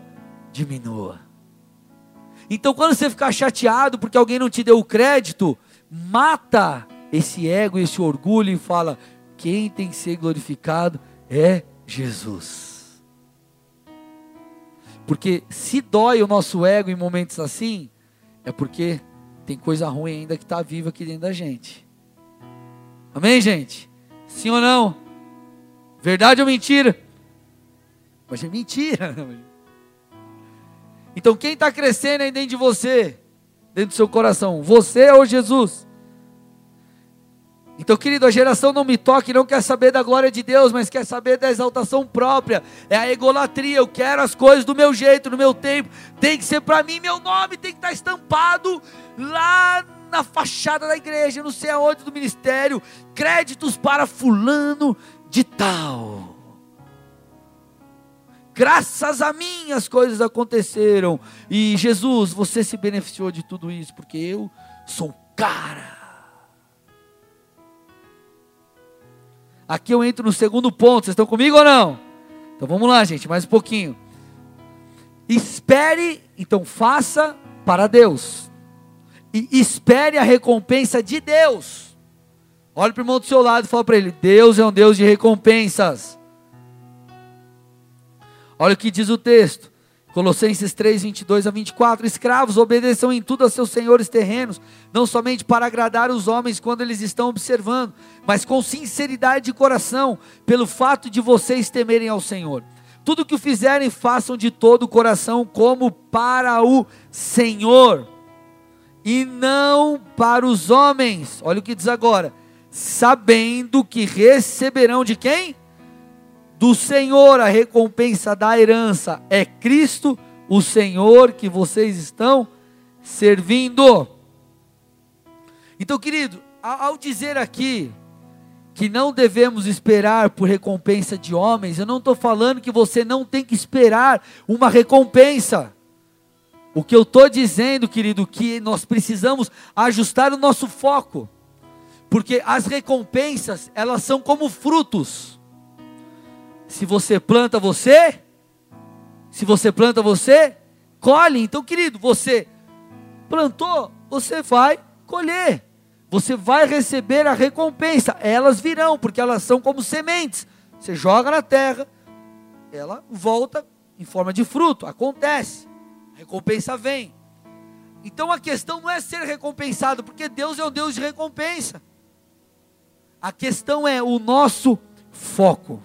diminua. Então, quando você ficar chateado porque alguém não te deu o crédito, mata esse ego, esse orgulho e fala: quem tem que ser glorificado é Jesus. Porque se dói o nosso ego em momentos assim, é porque tem coisa ruim ainda que está viva aqui dentro da gente. Amém, gente? Sim ou não? Verdade ou mentira? Mas é mentira. Então quem está crescendo aí dentro de você, dentro do seu coração? Você ou Jesus? Então, querido, a geração não me toque, não quer saber da glória de Deus, mas quer saber da exaltação própria. É a egolatria. Eu quero as coisas do meu jeito, no meu tempo. Tem que ser para mim, meu nome tem que estar estampado lá na fachada da igreja, não sei aonde do ministério. Créditos para fulano de tal graças a mim as coisas aconteceram. E Jesus, você se beneficiou de tudo isso, porque eu sou cara. Aqui eu entro no segundo ponto, vocês estão comigo ou não? Então vamos lá, gente, mais um pouquinho. Espere, então faça para Deus. E espere a recompensa de Deus. Olhe para o irmão do seu lado e fala para ele: Deus é um Deus de recompensas. Olha o que diz o texto. Colossenses 3, 22 a 24: Escravos, obedeçam em tudo a seus senhores terrenos, não somente para agradar os homens quando eles estão observando, mas com sinceridade de coração, pelo fato de vocês temerem ao Senhor. Tudo que fizerem, façam de todo o coração, como para o Senhor, e não para os homens. Olha o que diz agora: sabendo que receberão de quem? Do Senhor, a recompensa da herança é Cristo, o Senhor que vocês estão servindo. Então, querido, ao dizer aqui que não devemos esperar por recompensa de homens, eu não estou falando que você não tem que esperar uma recompensa. O que eu estou dizendo, querido, que nós precisamos ajustar o nosso foco, porque as recompensas, elas são como frutos. Se você planta, você. Se você planta, você colhe. Então, querido, você plantou, você vai colher. Você vai receber a recompensa. Elas virão, porque elas são como sementes. Você joga na terra, ela volta em forma de fruto. Acontece. A recompensa vem. Então a questão não é ser recompensado, porque Deus é um Deus de recompensa. A questão é o nosso foco.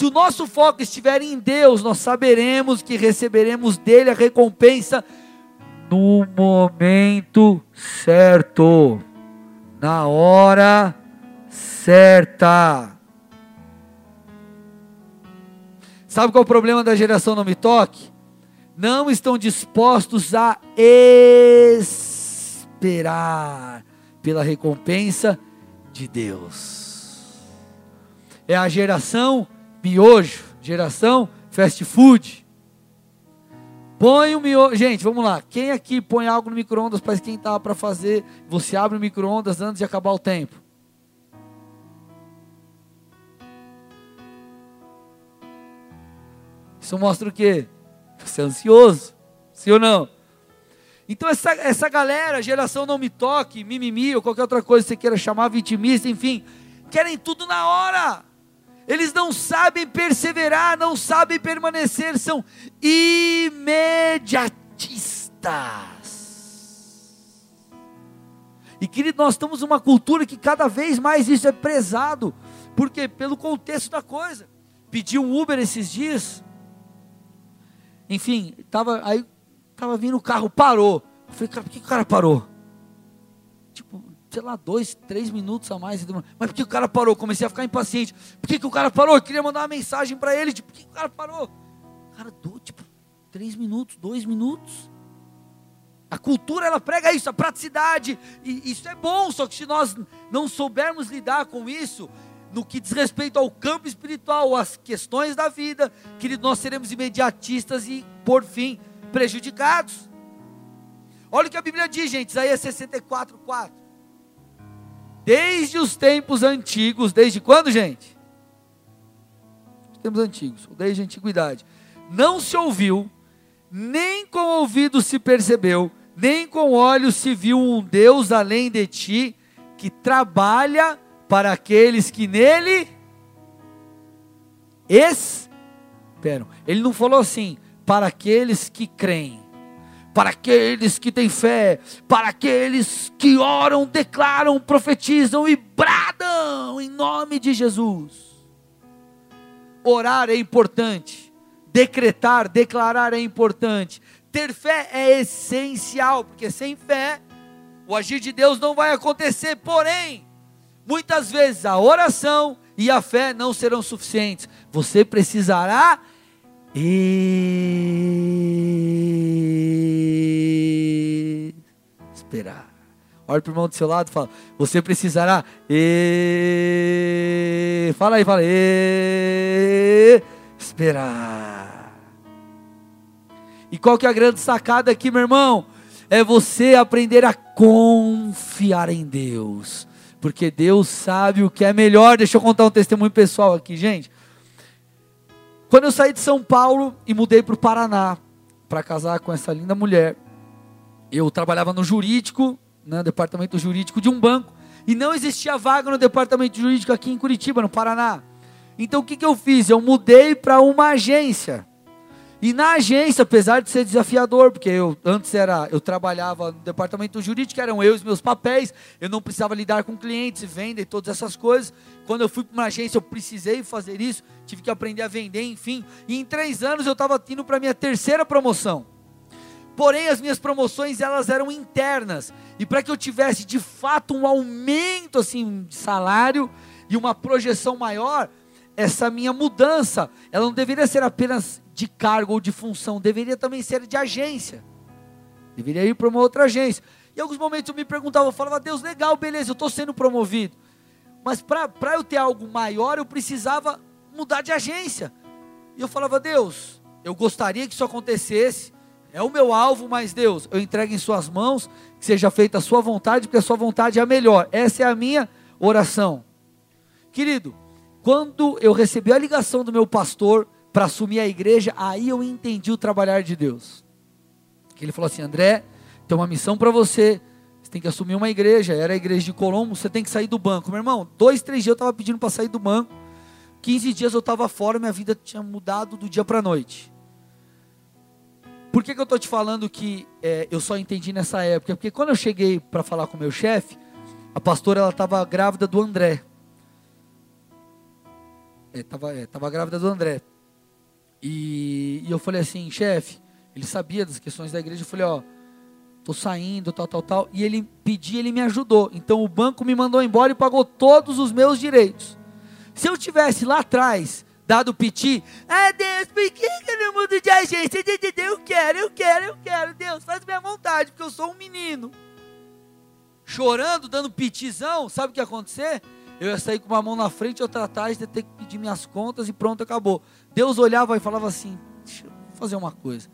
Se o nosso foco estiver em Deus, nós saberemos que receberemos dele a recompensa no momento certo, na hora certa. Sabe qual é o problema da geração não me toque? Não estão dispostos a esperar pela recompensa de Deus. É a geração miojo, geração fast food. Põe o miojo. Gente, vamos lá. Quem aqui põe algo no micro-ondas para esquentar para fazer? Você abre o micro-ondas antes de acabar o tempo. Isso mostra o quê? Você é ansioso. Sim ou não? Então essa, essa galera, geração não me toque, mimimi ou qualquer outra coisa que você queira chamar vitimista, enfim, querem tudo na hora. Eles não sabem perseverar, não sabem permanecer, são imediatistas. E querido, nós estamos numa cultura que cada vez mais isso é prezado, porque pelo contexto da coisa. Pedi um Uber esses dias, enfim, tava, aí tava vindo o carro, parou. Eu falei, cara, por que o cara parou? Tipo, sei lá, dois, três minutos a mais. Mas por que o cara parou? Comecei a ficar impaciente. Por que, que o cara parou? Eu queria mandar uma mensagem para ele, tipo, por que, que o cara parou? Cara, do, tipo, três minutos, dois minutos. A cultura ela prega isso, a praticidade, e isso é bom, só que se nós não soubermos lidar com isso, no que diz respeito ao campo espiritual, às questões da vida, querido, nós seremos imediatistas e, por fim, prejudicados. Olha o que a Bíblia diz, gente, Isaías 64, 4. Desde os tempos antigos, desde quando, gente? Os tempos antigos, desde a antiguidade. Não se ouviu, nem com ouvido se percebeu, nem com olhos se viu um Deus além de ti, que trabalha para aqueles que nele esperam. Ele não falou assim, para aqueles que creem, para aqueles que têm fé, para aqueles que oram, declaram, profetizam e bradam em nome de Jesus. Orar é importante, decretar, declarar é importante, ter fé é essencial, porque sem fé o agir de Deus não vai acontecer, porém, Muitas vezes a oração e a fé não serão suficientes. Você precisará esperar. Olha para o irmão do seu lado e fala: Você precisará. Fala aí, fala. Esperar. E qual que é a grande sacada aqui, meu irmão? É você aprender a confiar em Deus porque Deus sabe o que é melhor. Deixa eu contar um testemunho pessoal aqui, gente. Quando eu saí de São Paulo e mudei para o Paraná para casar com essa linda mulher, eu trabalhava no jurídico, no né, departamento jurídico de um banco, e não existia vaga no departamento jurídico aqui em Curitiba, no Paraná. Então o que, que eu fiz? Eu mudei para uma agência. E na agência, apesar de ser desafiador, porque eu antes era, eu trabalhava no departamento jurídico, eram eu os meus papéis, eu não precisava lidar com clientes, venda e todas essas coisas. Quando eu fui para uma agência, eu precisei fazer isso, tive que aprender a vender, enfim. E em três anos eu estava indo para minha terceira promoção. Porém, as minhas promoções elas eram internas. E para que eu tivesse de fato um aumento assim de salário e uma projeção maior, essa minha mudança, ela não deveria ser apenas de cargo ou de função, deveria também ser de agência. Deveria ir para uma outra agência. Em alguns momentos eu me perguntava, eu falava, Deus, legal, beleza, eu estou sendo promovido. Mas para eu ter algo maior, eu precisava mudar de agência. E eu falava, Deus, eu gostaria que isso acontecesse, é o meu alvo, mas Deus, eu entrego em Suas mãos, que seja feita a Sua vontade, porque a Sua vontade é a melhor. Essa é a minha oração. Querido, quando eu recebi a ligação do meu pastor, para assumir a igreja, aí eu entendi o trabalhar de Deus. Ele falou assim: André, tem uma missão para você. Você tem que assumir uma igreja. Era a igreja de Colombo, você tem que sair do banco. Meu irmão, dois, três dias eu estava pedindo para sair do banco. 15 dias eu estava fora, minha vida tinha mudado do dia para a noite. Por que, que eu estou te falando que é, eu só entendi nessa época? Porque quando eu cheguei para falar com meu chefe, a pastora ela estava grávida do André. Estava é, é, grávida do André. E, e eu falei assim, chefe, ele sabia das questões da igreja, eu falei, ó, tô saindo, tal, tal, tal. E ele pediu, ele me ajudou. Então o banco me mandou embora e pagou todos os meus direitos. Se eu tivesse lá atrás dado piti, ah Deus, por que eu não mudo de agência? Eu quero, eu quero, eu quero, Deus, faz minha vontade, porque eu sou um menino. Chorando, dando pitizão, sabe o que ia acontecer? Eu ia sair com uma mão na frente e outra atrás, ia ter que pedir minhas contas e pronto, acabou. Deus olhava e falava assim: deixa eu fazer uma coisa.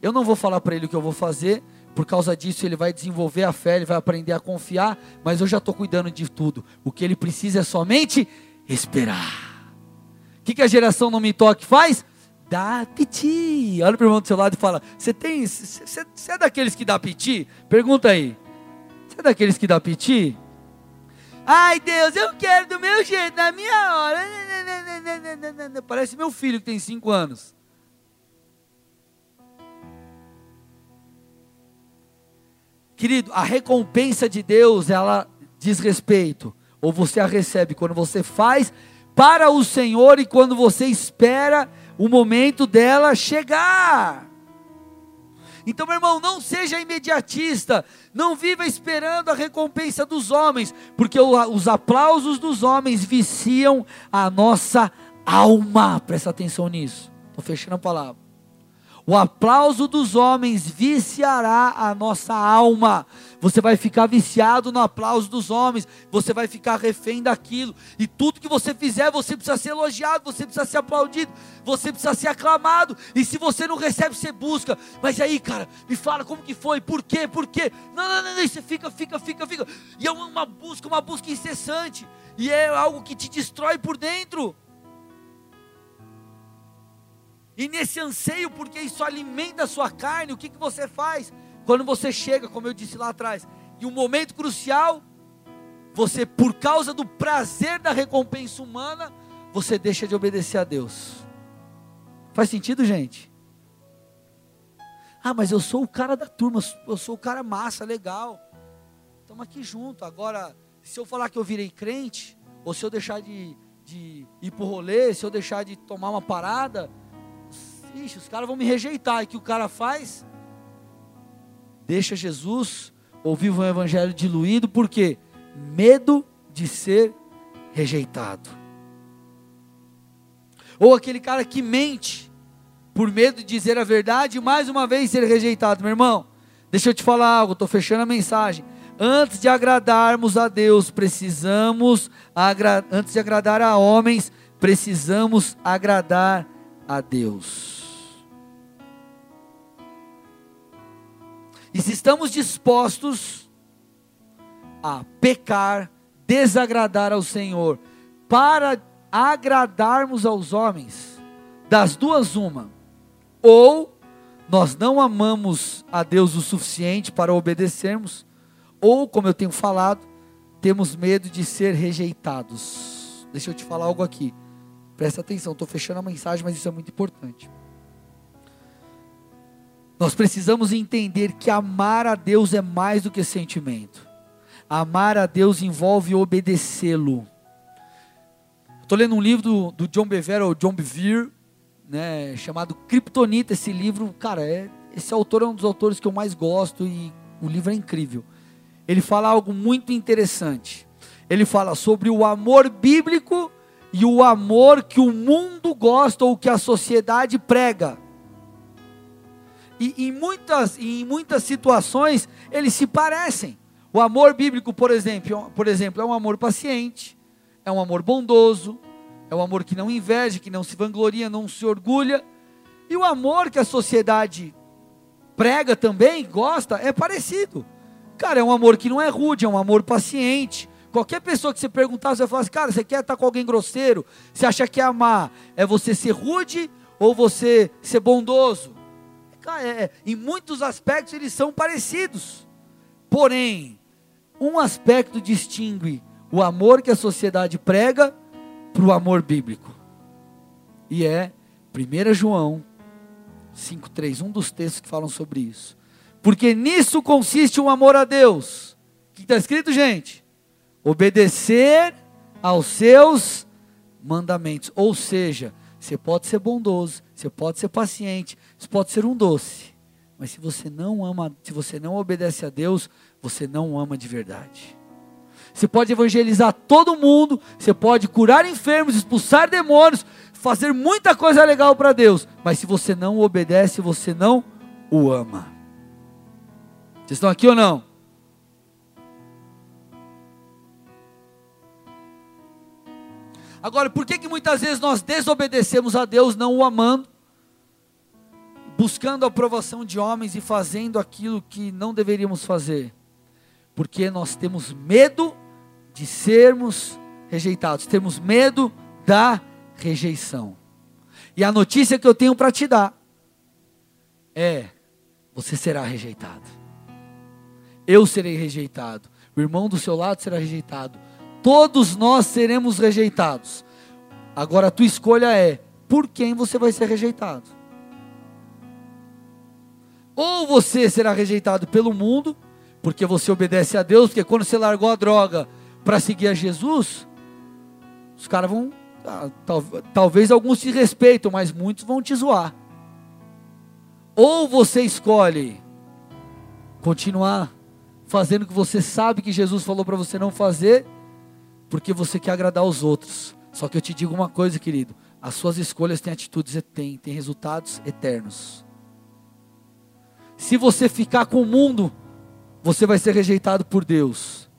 eu não vou falar para ele o que eu vou fazer, por causa disso ele vai desenvolver a fé, ele vai aprender a confiar, mas eu já estou cuidando de tudo. O que ele precisa é somente esperar. O que, que a geração não me toque faz? Dá piti. Olha para o irmão do seu lado e fala: Você tem. Você é daqueles que dá piti? Pergunta aí. Você é daqueles que dá piti? Ai Deus, eu quero do meu jeito, na minha hora. Parece meu filho que tem cinco anos. Querido, a recompensa de Deus, ela diz respeito, ou você a recebe quando você faz para o Senhor e quando você espera o momento dela chegar. Então, meu irmão, não seja imediatista, não viva esperando a recompensa dos homens, porque os aplausos dos homens viciam a nossa alma. Presta atenção nisso. Estou fechando a palavra. O aplauso dos homens viciará a nossa alma. Você vai ficar viciado no aplauso dos homens, você vai ficar refém daquilo. E tudo que você fizer, você precisa ser elogiado, você precisa ser aplaudido, você precisa ser aclamado. E se você não recebe, você busca. Mas aí, cara, me fala como que foi, por quê, por quê? Não, não, não, não. você fica, fica, fica, fica. E é uma busca, uma busca incessante. E é algo que te destrói por dentro. E nesse anseio, porque isso alimenta a sua carne, o que, que você faz? Quando você chega, como eu disse lá atrás, em um momento crucial, você, por causa do prazer da recompensa humana, você deixa de obedecer a Deus. Faz sentido, gente? Ah, mas eu sou o cara da turma, eu sou o cara massa, legal. Estamos aqui junto. Agora, se eu falar que eu virei crente, ou se eu deixar de, de ir o rolê, se eu deixar de tomar uma parada, Ixi, os caras vão me rejeitar. E que o cara faz? Deixa Jesus ou vive um evangelho diluído, por quê? Medo de ser rejeitado. Ou aquele cara que mente por medo de dizer a verdade e mais uma vez ser rejeitado. Meu irmão, deixa eu te falar algo, estou fechando a mensagem. Antes de agradarmos a Deus, precisamos, antes de agradar a homens, precisamos agradar a Deus. E se estamos dispostos a pecar, desagradar ao Senhor, para agradarmos aos homens, das duas, uma, ou nós não amamos a Deus o suficiente para obedecermos, ou, como eu tenho falado, temos medo de ser rejeitados. Deixa eu te falar algo aqui, presta atenção, estou fechando a mensagem, mas isso é muito importante. Nós precisamos entender que amar a Deus é mais do que sentimento. Amar a Deus envolve obedecê-lo. Estou lendo um livro do, do John Bevere, ou John Bevere, né, chamado Kryptonita. Esse livro, cara, é, esse autor é um dos autores que eu mais gosto e o livro é incrível. Ele fala algo muito interessante. Ele fala sobre o amor bíblico e o amor que o mundo gosta ou que a sociedade prega. E em muitas, em muitas situações eles se parecem. O amor bíblico, por exemplo, por exemplo, é um amor paciente, é um amor bondoso, é um amor que não inveja, que não se vangloria, não se orgulha. E o amor que a sociedade prega também, gosta, é parecido. Cara, é um amor que não é rude, é um amor paciente. Qualquer pessoa que você perguntar, você vai falar assim, cara, você quer estar com alguém grosseiro? Você acha que amar é você ser rude ou você ser bondoso? É, em muitos aspectos eles são parecidos. Porém, um aspecto distingue o amor que a sociedade prega para o amor bíblico. E é 1 João 5,3, um dos textos que falam sobre isso. Porque nisso consiste o um amor a Deus. O que está escrito, gente? Obedecer aos seus mandamentos. Ou seja, você pode ser bondoso, você pode ser paciente, você pode ser um doce. Mas se você não ama, se você não obedece a Deus, você não ama de verdade. Você pode evangelizar todo mundo, você pode curar enfermos, expulsar demônios, fazer muita coisa legal para Deus, mas se você não obedece, você não o ama. Vocês estão aqui ou não? Agora, por que, que muitas vezes nós desobedecemos a Deus não o amando? Buscando a aprovação de homens e fazendo aquilo que não deveríamos fazer, porque nós temos medo de sermos rejeitados, temos medo da rejeição. E a notícia que eu tenho para te dar é: você será rejeitado. Eu serei rejeitado. O irmão do seu lado será rejeitado. Todos nós seremos rejeitados. Agora a tua escolha é: por quem você vai ser rejeitado? Ou você será rejeitado pelo mundo, porque você obedece a Deus, porque quando você largou a droga para seguir a Jesus, os caras vão. Ah, tal, talvez alguns te respeitam, mas muitos vão te zoar. Ou você escolhe continuar fazendo o que você sabe que Jesus falou para você não fazer, porque você quer agradar os outros. Só que eu te digo uma coisa, querido: as suas escolhas têm atitudes, têm, têm resultados eternos. Se você ficar com o mundo, você vai ser rejeitado por Deus.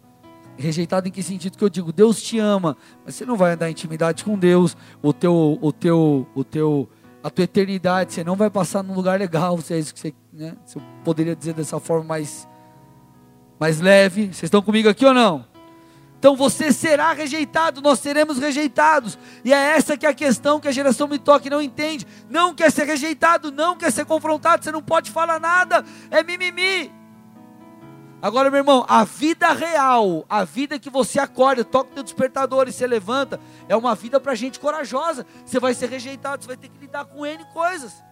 Rejeitado em que sentido que eu digo? Deus te ama, mas você não vai andar em intimidade com Deus. O teu, o teu, o teu, a tua eternidade, você não vai passar num lugar legal. Se é isso que você, né? Se eu poderia dizer dessa forma mais, mais leve. Vocês estão comigo aqui ou não? Então você será rejeitado, nós seremos rejeitados. E é essa que é a questão que a geração me toque não entende. Não quer ser rejeitado, não quer ser confrontado, você não pode falar nada, é mimimi. Agora, meu irmão, a vida real, a vida que você acorda, toca o teu despertador e você levanta, é uma vida para gente corajosa. Você vai ser rejeitado, você vai ter que lidar com N coisas.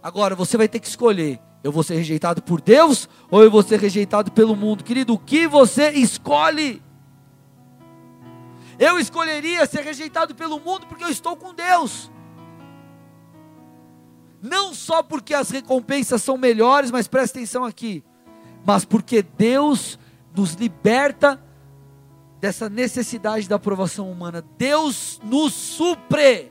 Agora, você vai ter que escolher: eu vou ser rejeitado por Deus ou eu vou ser rejeitado pelo mundo? Querido, o que você escolhe? Eu escolheria ser rejeitado pelo mundo porque eu estou com Deus. Não só porque as recompensas são melhores, mas presta atenção aqui, mas porque Deus nos liberta dessa necessidade da aprovação humana. Deus nos supre.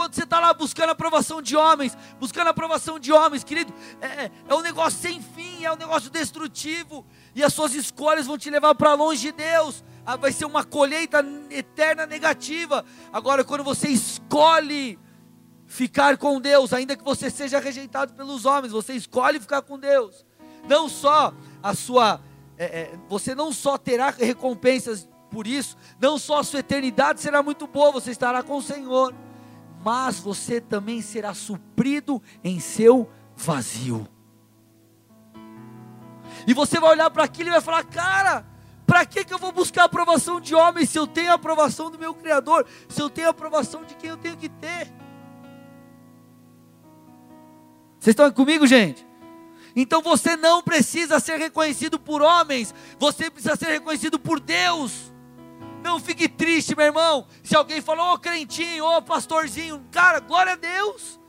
Enquanto você está lá buscando a aprovação de homens, buscando a aprovação de homens, querido, é, é, é um negócio sem fim, é um negócio destrutivo e as suas escolhas vão te levar para longe de Deus. Ah, vai ser uma colheita eterna negativa. Agora, quando você escolhe ficar com Deus, ainda que você seja rejeitado pelos homens, você escolhe ficar com Deus. Não só a sua, é, é, você não só terá recompensas por isso, não só a sua eternidade será muito boa, você estará com o Senhor, mas você também será suprido em seu vazio. E você vai olhar para aquilo e vai falar: Cara, para que, que eu vou buscar a aprovação de homens se eu tenho a aprovação do meu Criador, se eu tenho a aprovação de quem eu tenho que ter? Vocês estão comigo, gente? Então você não precisa ser reconhecido por homens, você precisa ser reconhecido por Deus. Não fique triste, meu irmão, se alguém falou, ô oh, crentinho, ô oh, pastorzinho, cara, glória a Deus.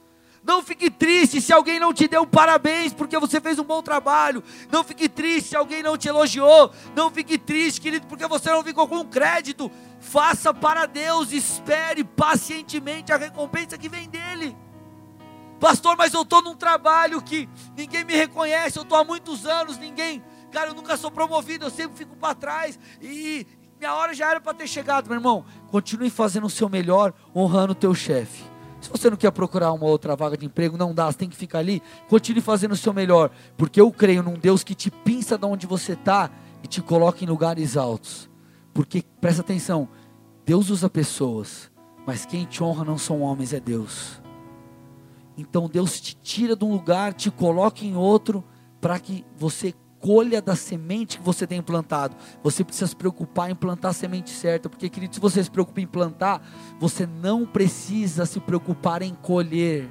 Não fique triste se alguém não te deu parabéns porque você fez um bom trabalho. Não fique triste se alguém não te elogiou. Não fique triste, querido, porque você não ficou com crédito. Faça para Deus, espere pacientemente a recompensa que vem dele. Pastor, mas eu estou num trabalho que ninguém me reconhece, eu estou há muitos anos, ninguém. Cara, eu nunca sou promovido, eu sempre fico para trás. E minha hora já era para ter chegado, meu irmão. Continue fazendo o seu melhor, honrando o teu chefe. Se você não quer procurar uma outra vaga de emprego, não dá, você tem que ficar ali. Continue fazendo o seu melhor, porque eu creio num Deus que te pinça de onde você está e te coloca em lugares altos. Porque, presta atenção, Deus usa pessoas, mas quem te honra não são homens, é Deus. Então Deus te tira de um lugar, te coloca em outro, para que você colha da semente que você tem plantado. Você precisa se preocupar em plantar a semente certa, porque querido, se você se preocupa em plantar, você não precisa se preocupar em colher.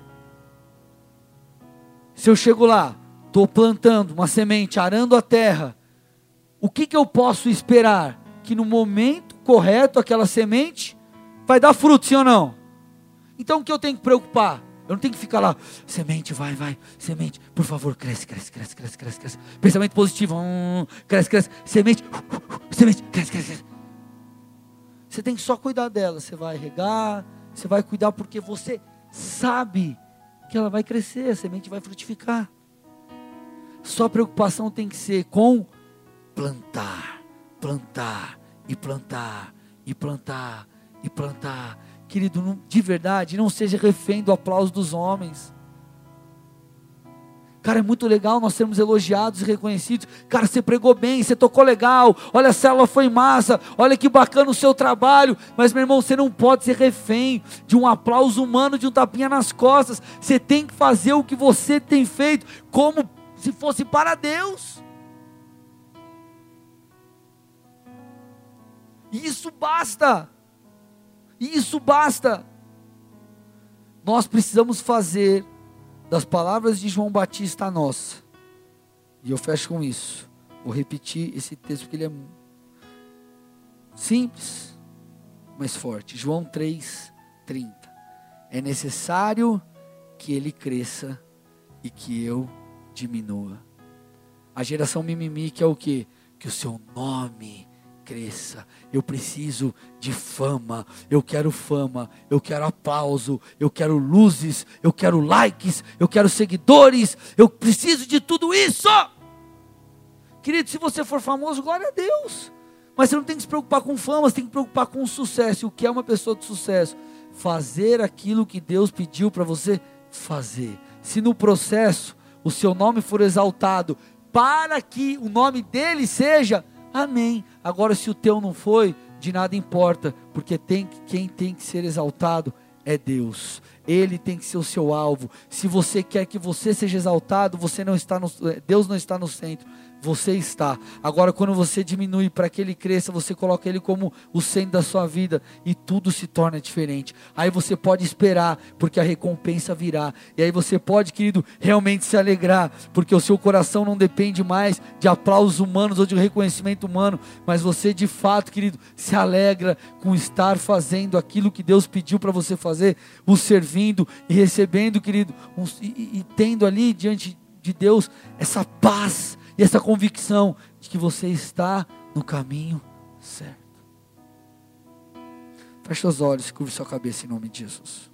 Se eu chego lá, estou plantando uma semente, arando a terra, o que, que eu posso esperar? Que no momento correto aquela semente vai dar fruto, sim ou não? Então o que eu tenho que preocupar? Eu não tenho que ficar lá, semente, vai, vai, semente, por favor, cresce, cresce, cresce, cresce, cresce, cresce. Pensamento positivo, hum, cresce, cresce, semente, semente, cresce, cresce, cresce. Você tem que só cuidar dela. Você vai regar, você vai cuidar porque você sabe que ela vai crescer, a semente vai frutificar. Sua preocupação tem que ser com plantar, plantar e plantar e plantar e plantar querido, de verdade, não seja refém do aplauso dos homens. Cara, é muito legal nós sermos elogiados e reconhecidos. Cara, você pregou bem, você tocou legal. Olha, a célula foi massa. Olha que bacana o seu trabalho. Mas, meu irmão, você não pode ser refém de um aplauso humano, de um tapinha nas costas. Você tem que fazer o que você tem feito, como se fosse para Deus. Isso basta. Isso basta. Nós precisamos fazer das palavras de João Batista a nossa. E eu fecho com isso. Vou repetir esse texto porque ele é simples, mas forte. João 3:30. É necessário que ele cresça e que eu diminua. A geração mimimi que é o que? Que o seu nome cresça. Eu preciso de fama. Eu quero fama. Eu quero aplauso. Eu quero luzes. Eu quero likes. Eu quero seguidores. Eu preciso de tudo isso. Querido, se você for famoso, glória a Deus. Mas você não tem que se preocupar com fama, você tem que se preocupar com sucesso. E o que é uma pessoa de sucesso? Fazer aquilo que Deus pediu para você fazer. Se no processo o seu nome for exaltado, para que o nome dele seja Amém. Agora, se o teu não foi, de nada importa, porque tem, quem tem que ser exaltado é Deus. Ele tem que ser o seu alvo. Se você quer que você seja exaltado, você não está no, Deus não está no centro você está. Agora, quando você diminui para que ele cresça, você coloca ele como o centro da sua vida e tudo se torna diferente. Aí você pode esperar, porque a recompensa virá. E aí você pode, querido, realmente se alegrar, porque o seu coração não depende mais de aplausos humanos ou de reconhecimento humano, mas você de fato, querido, se alegra com estar fazendo aquilo que Deus pediu para você fazer, o servindo e recebendo, querido, um, e, e tendo ali diante de Deus essa paz e essa convicção de que você está no caminho certo. Feche os olhos e curve sua cabeça em nome de Jesus.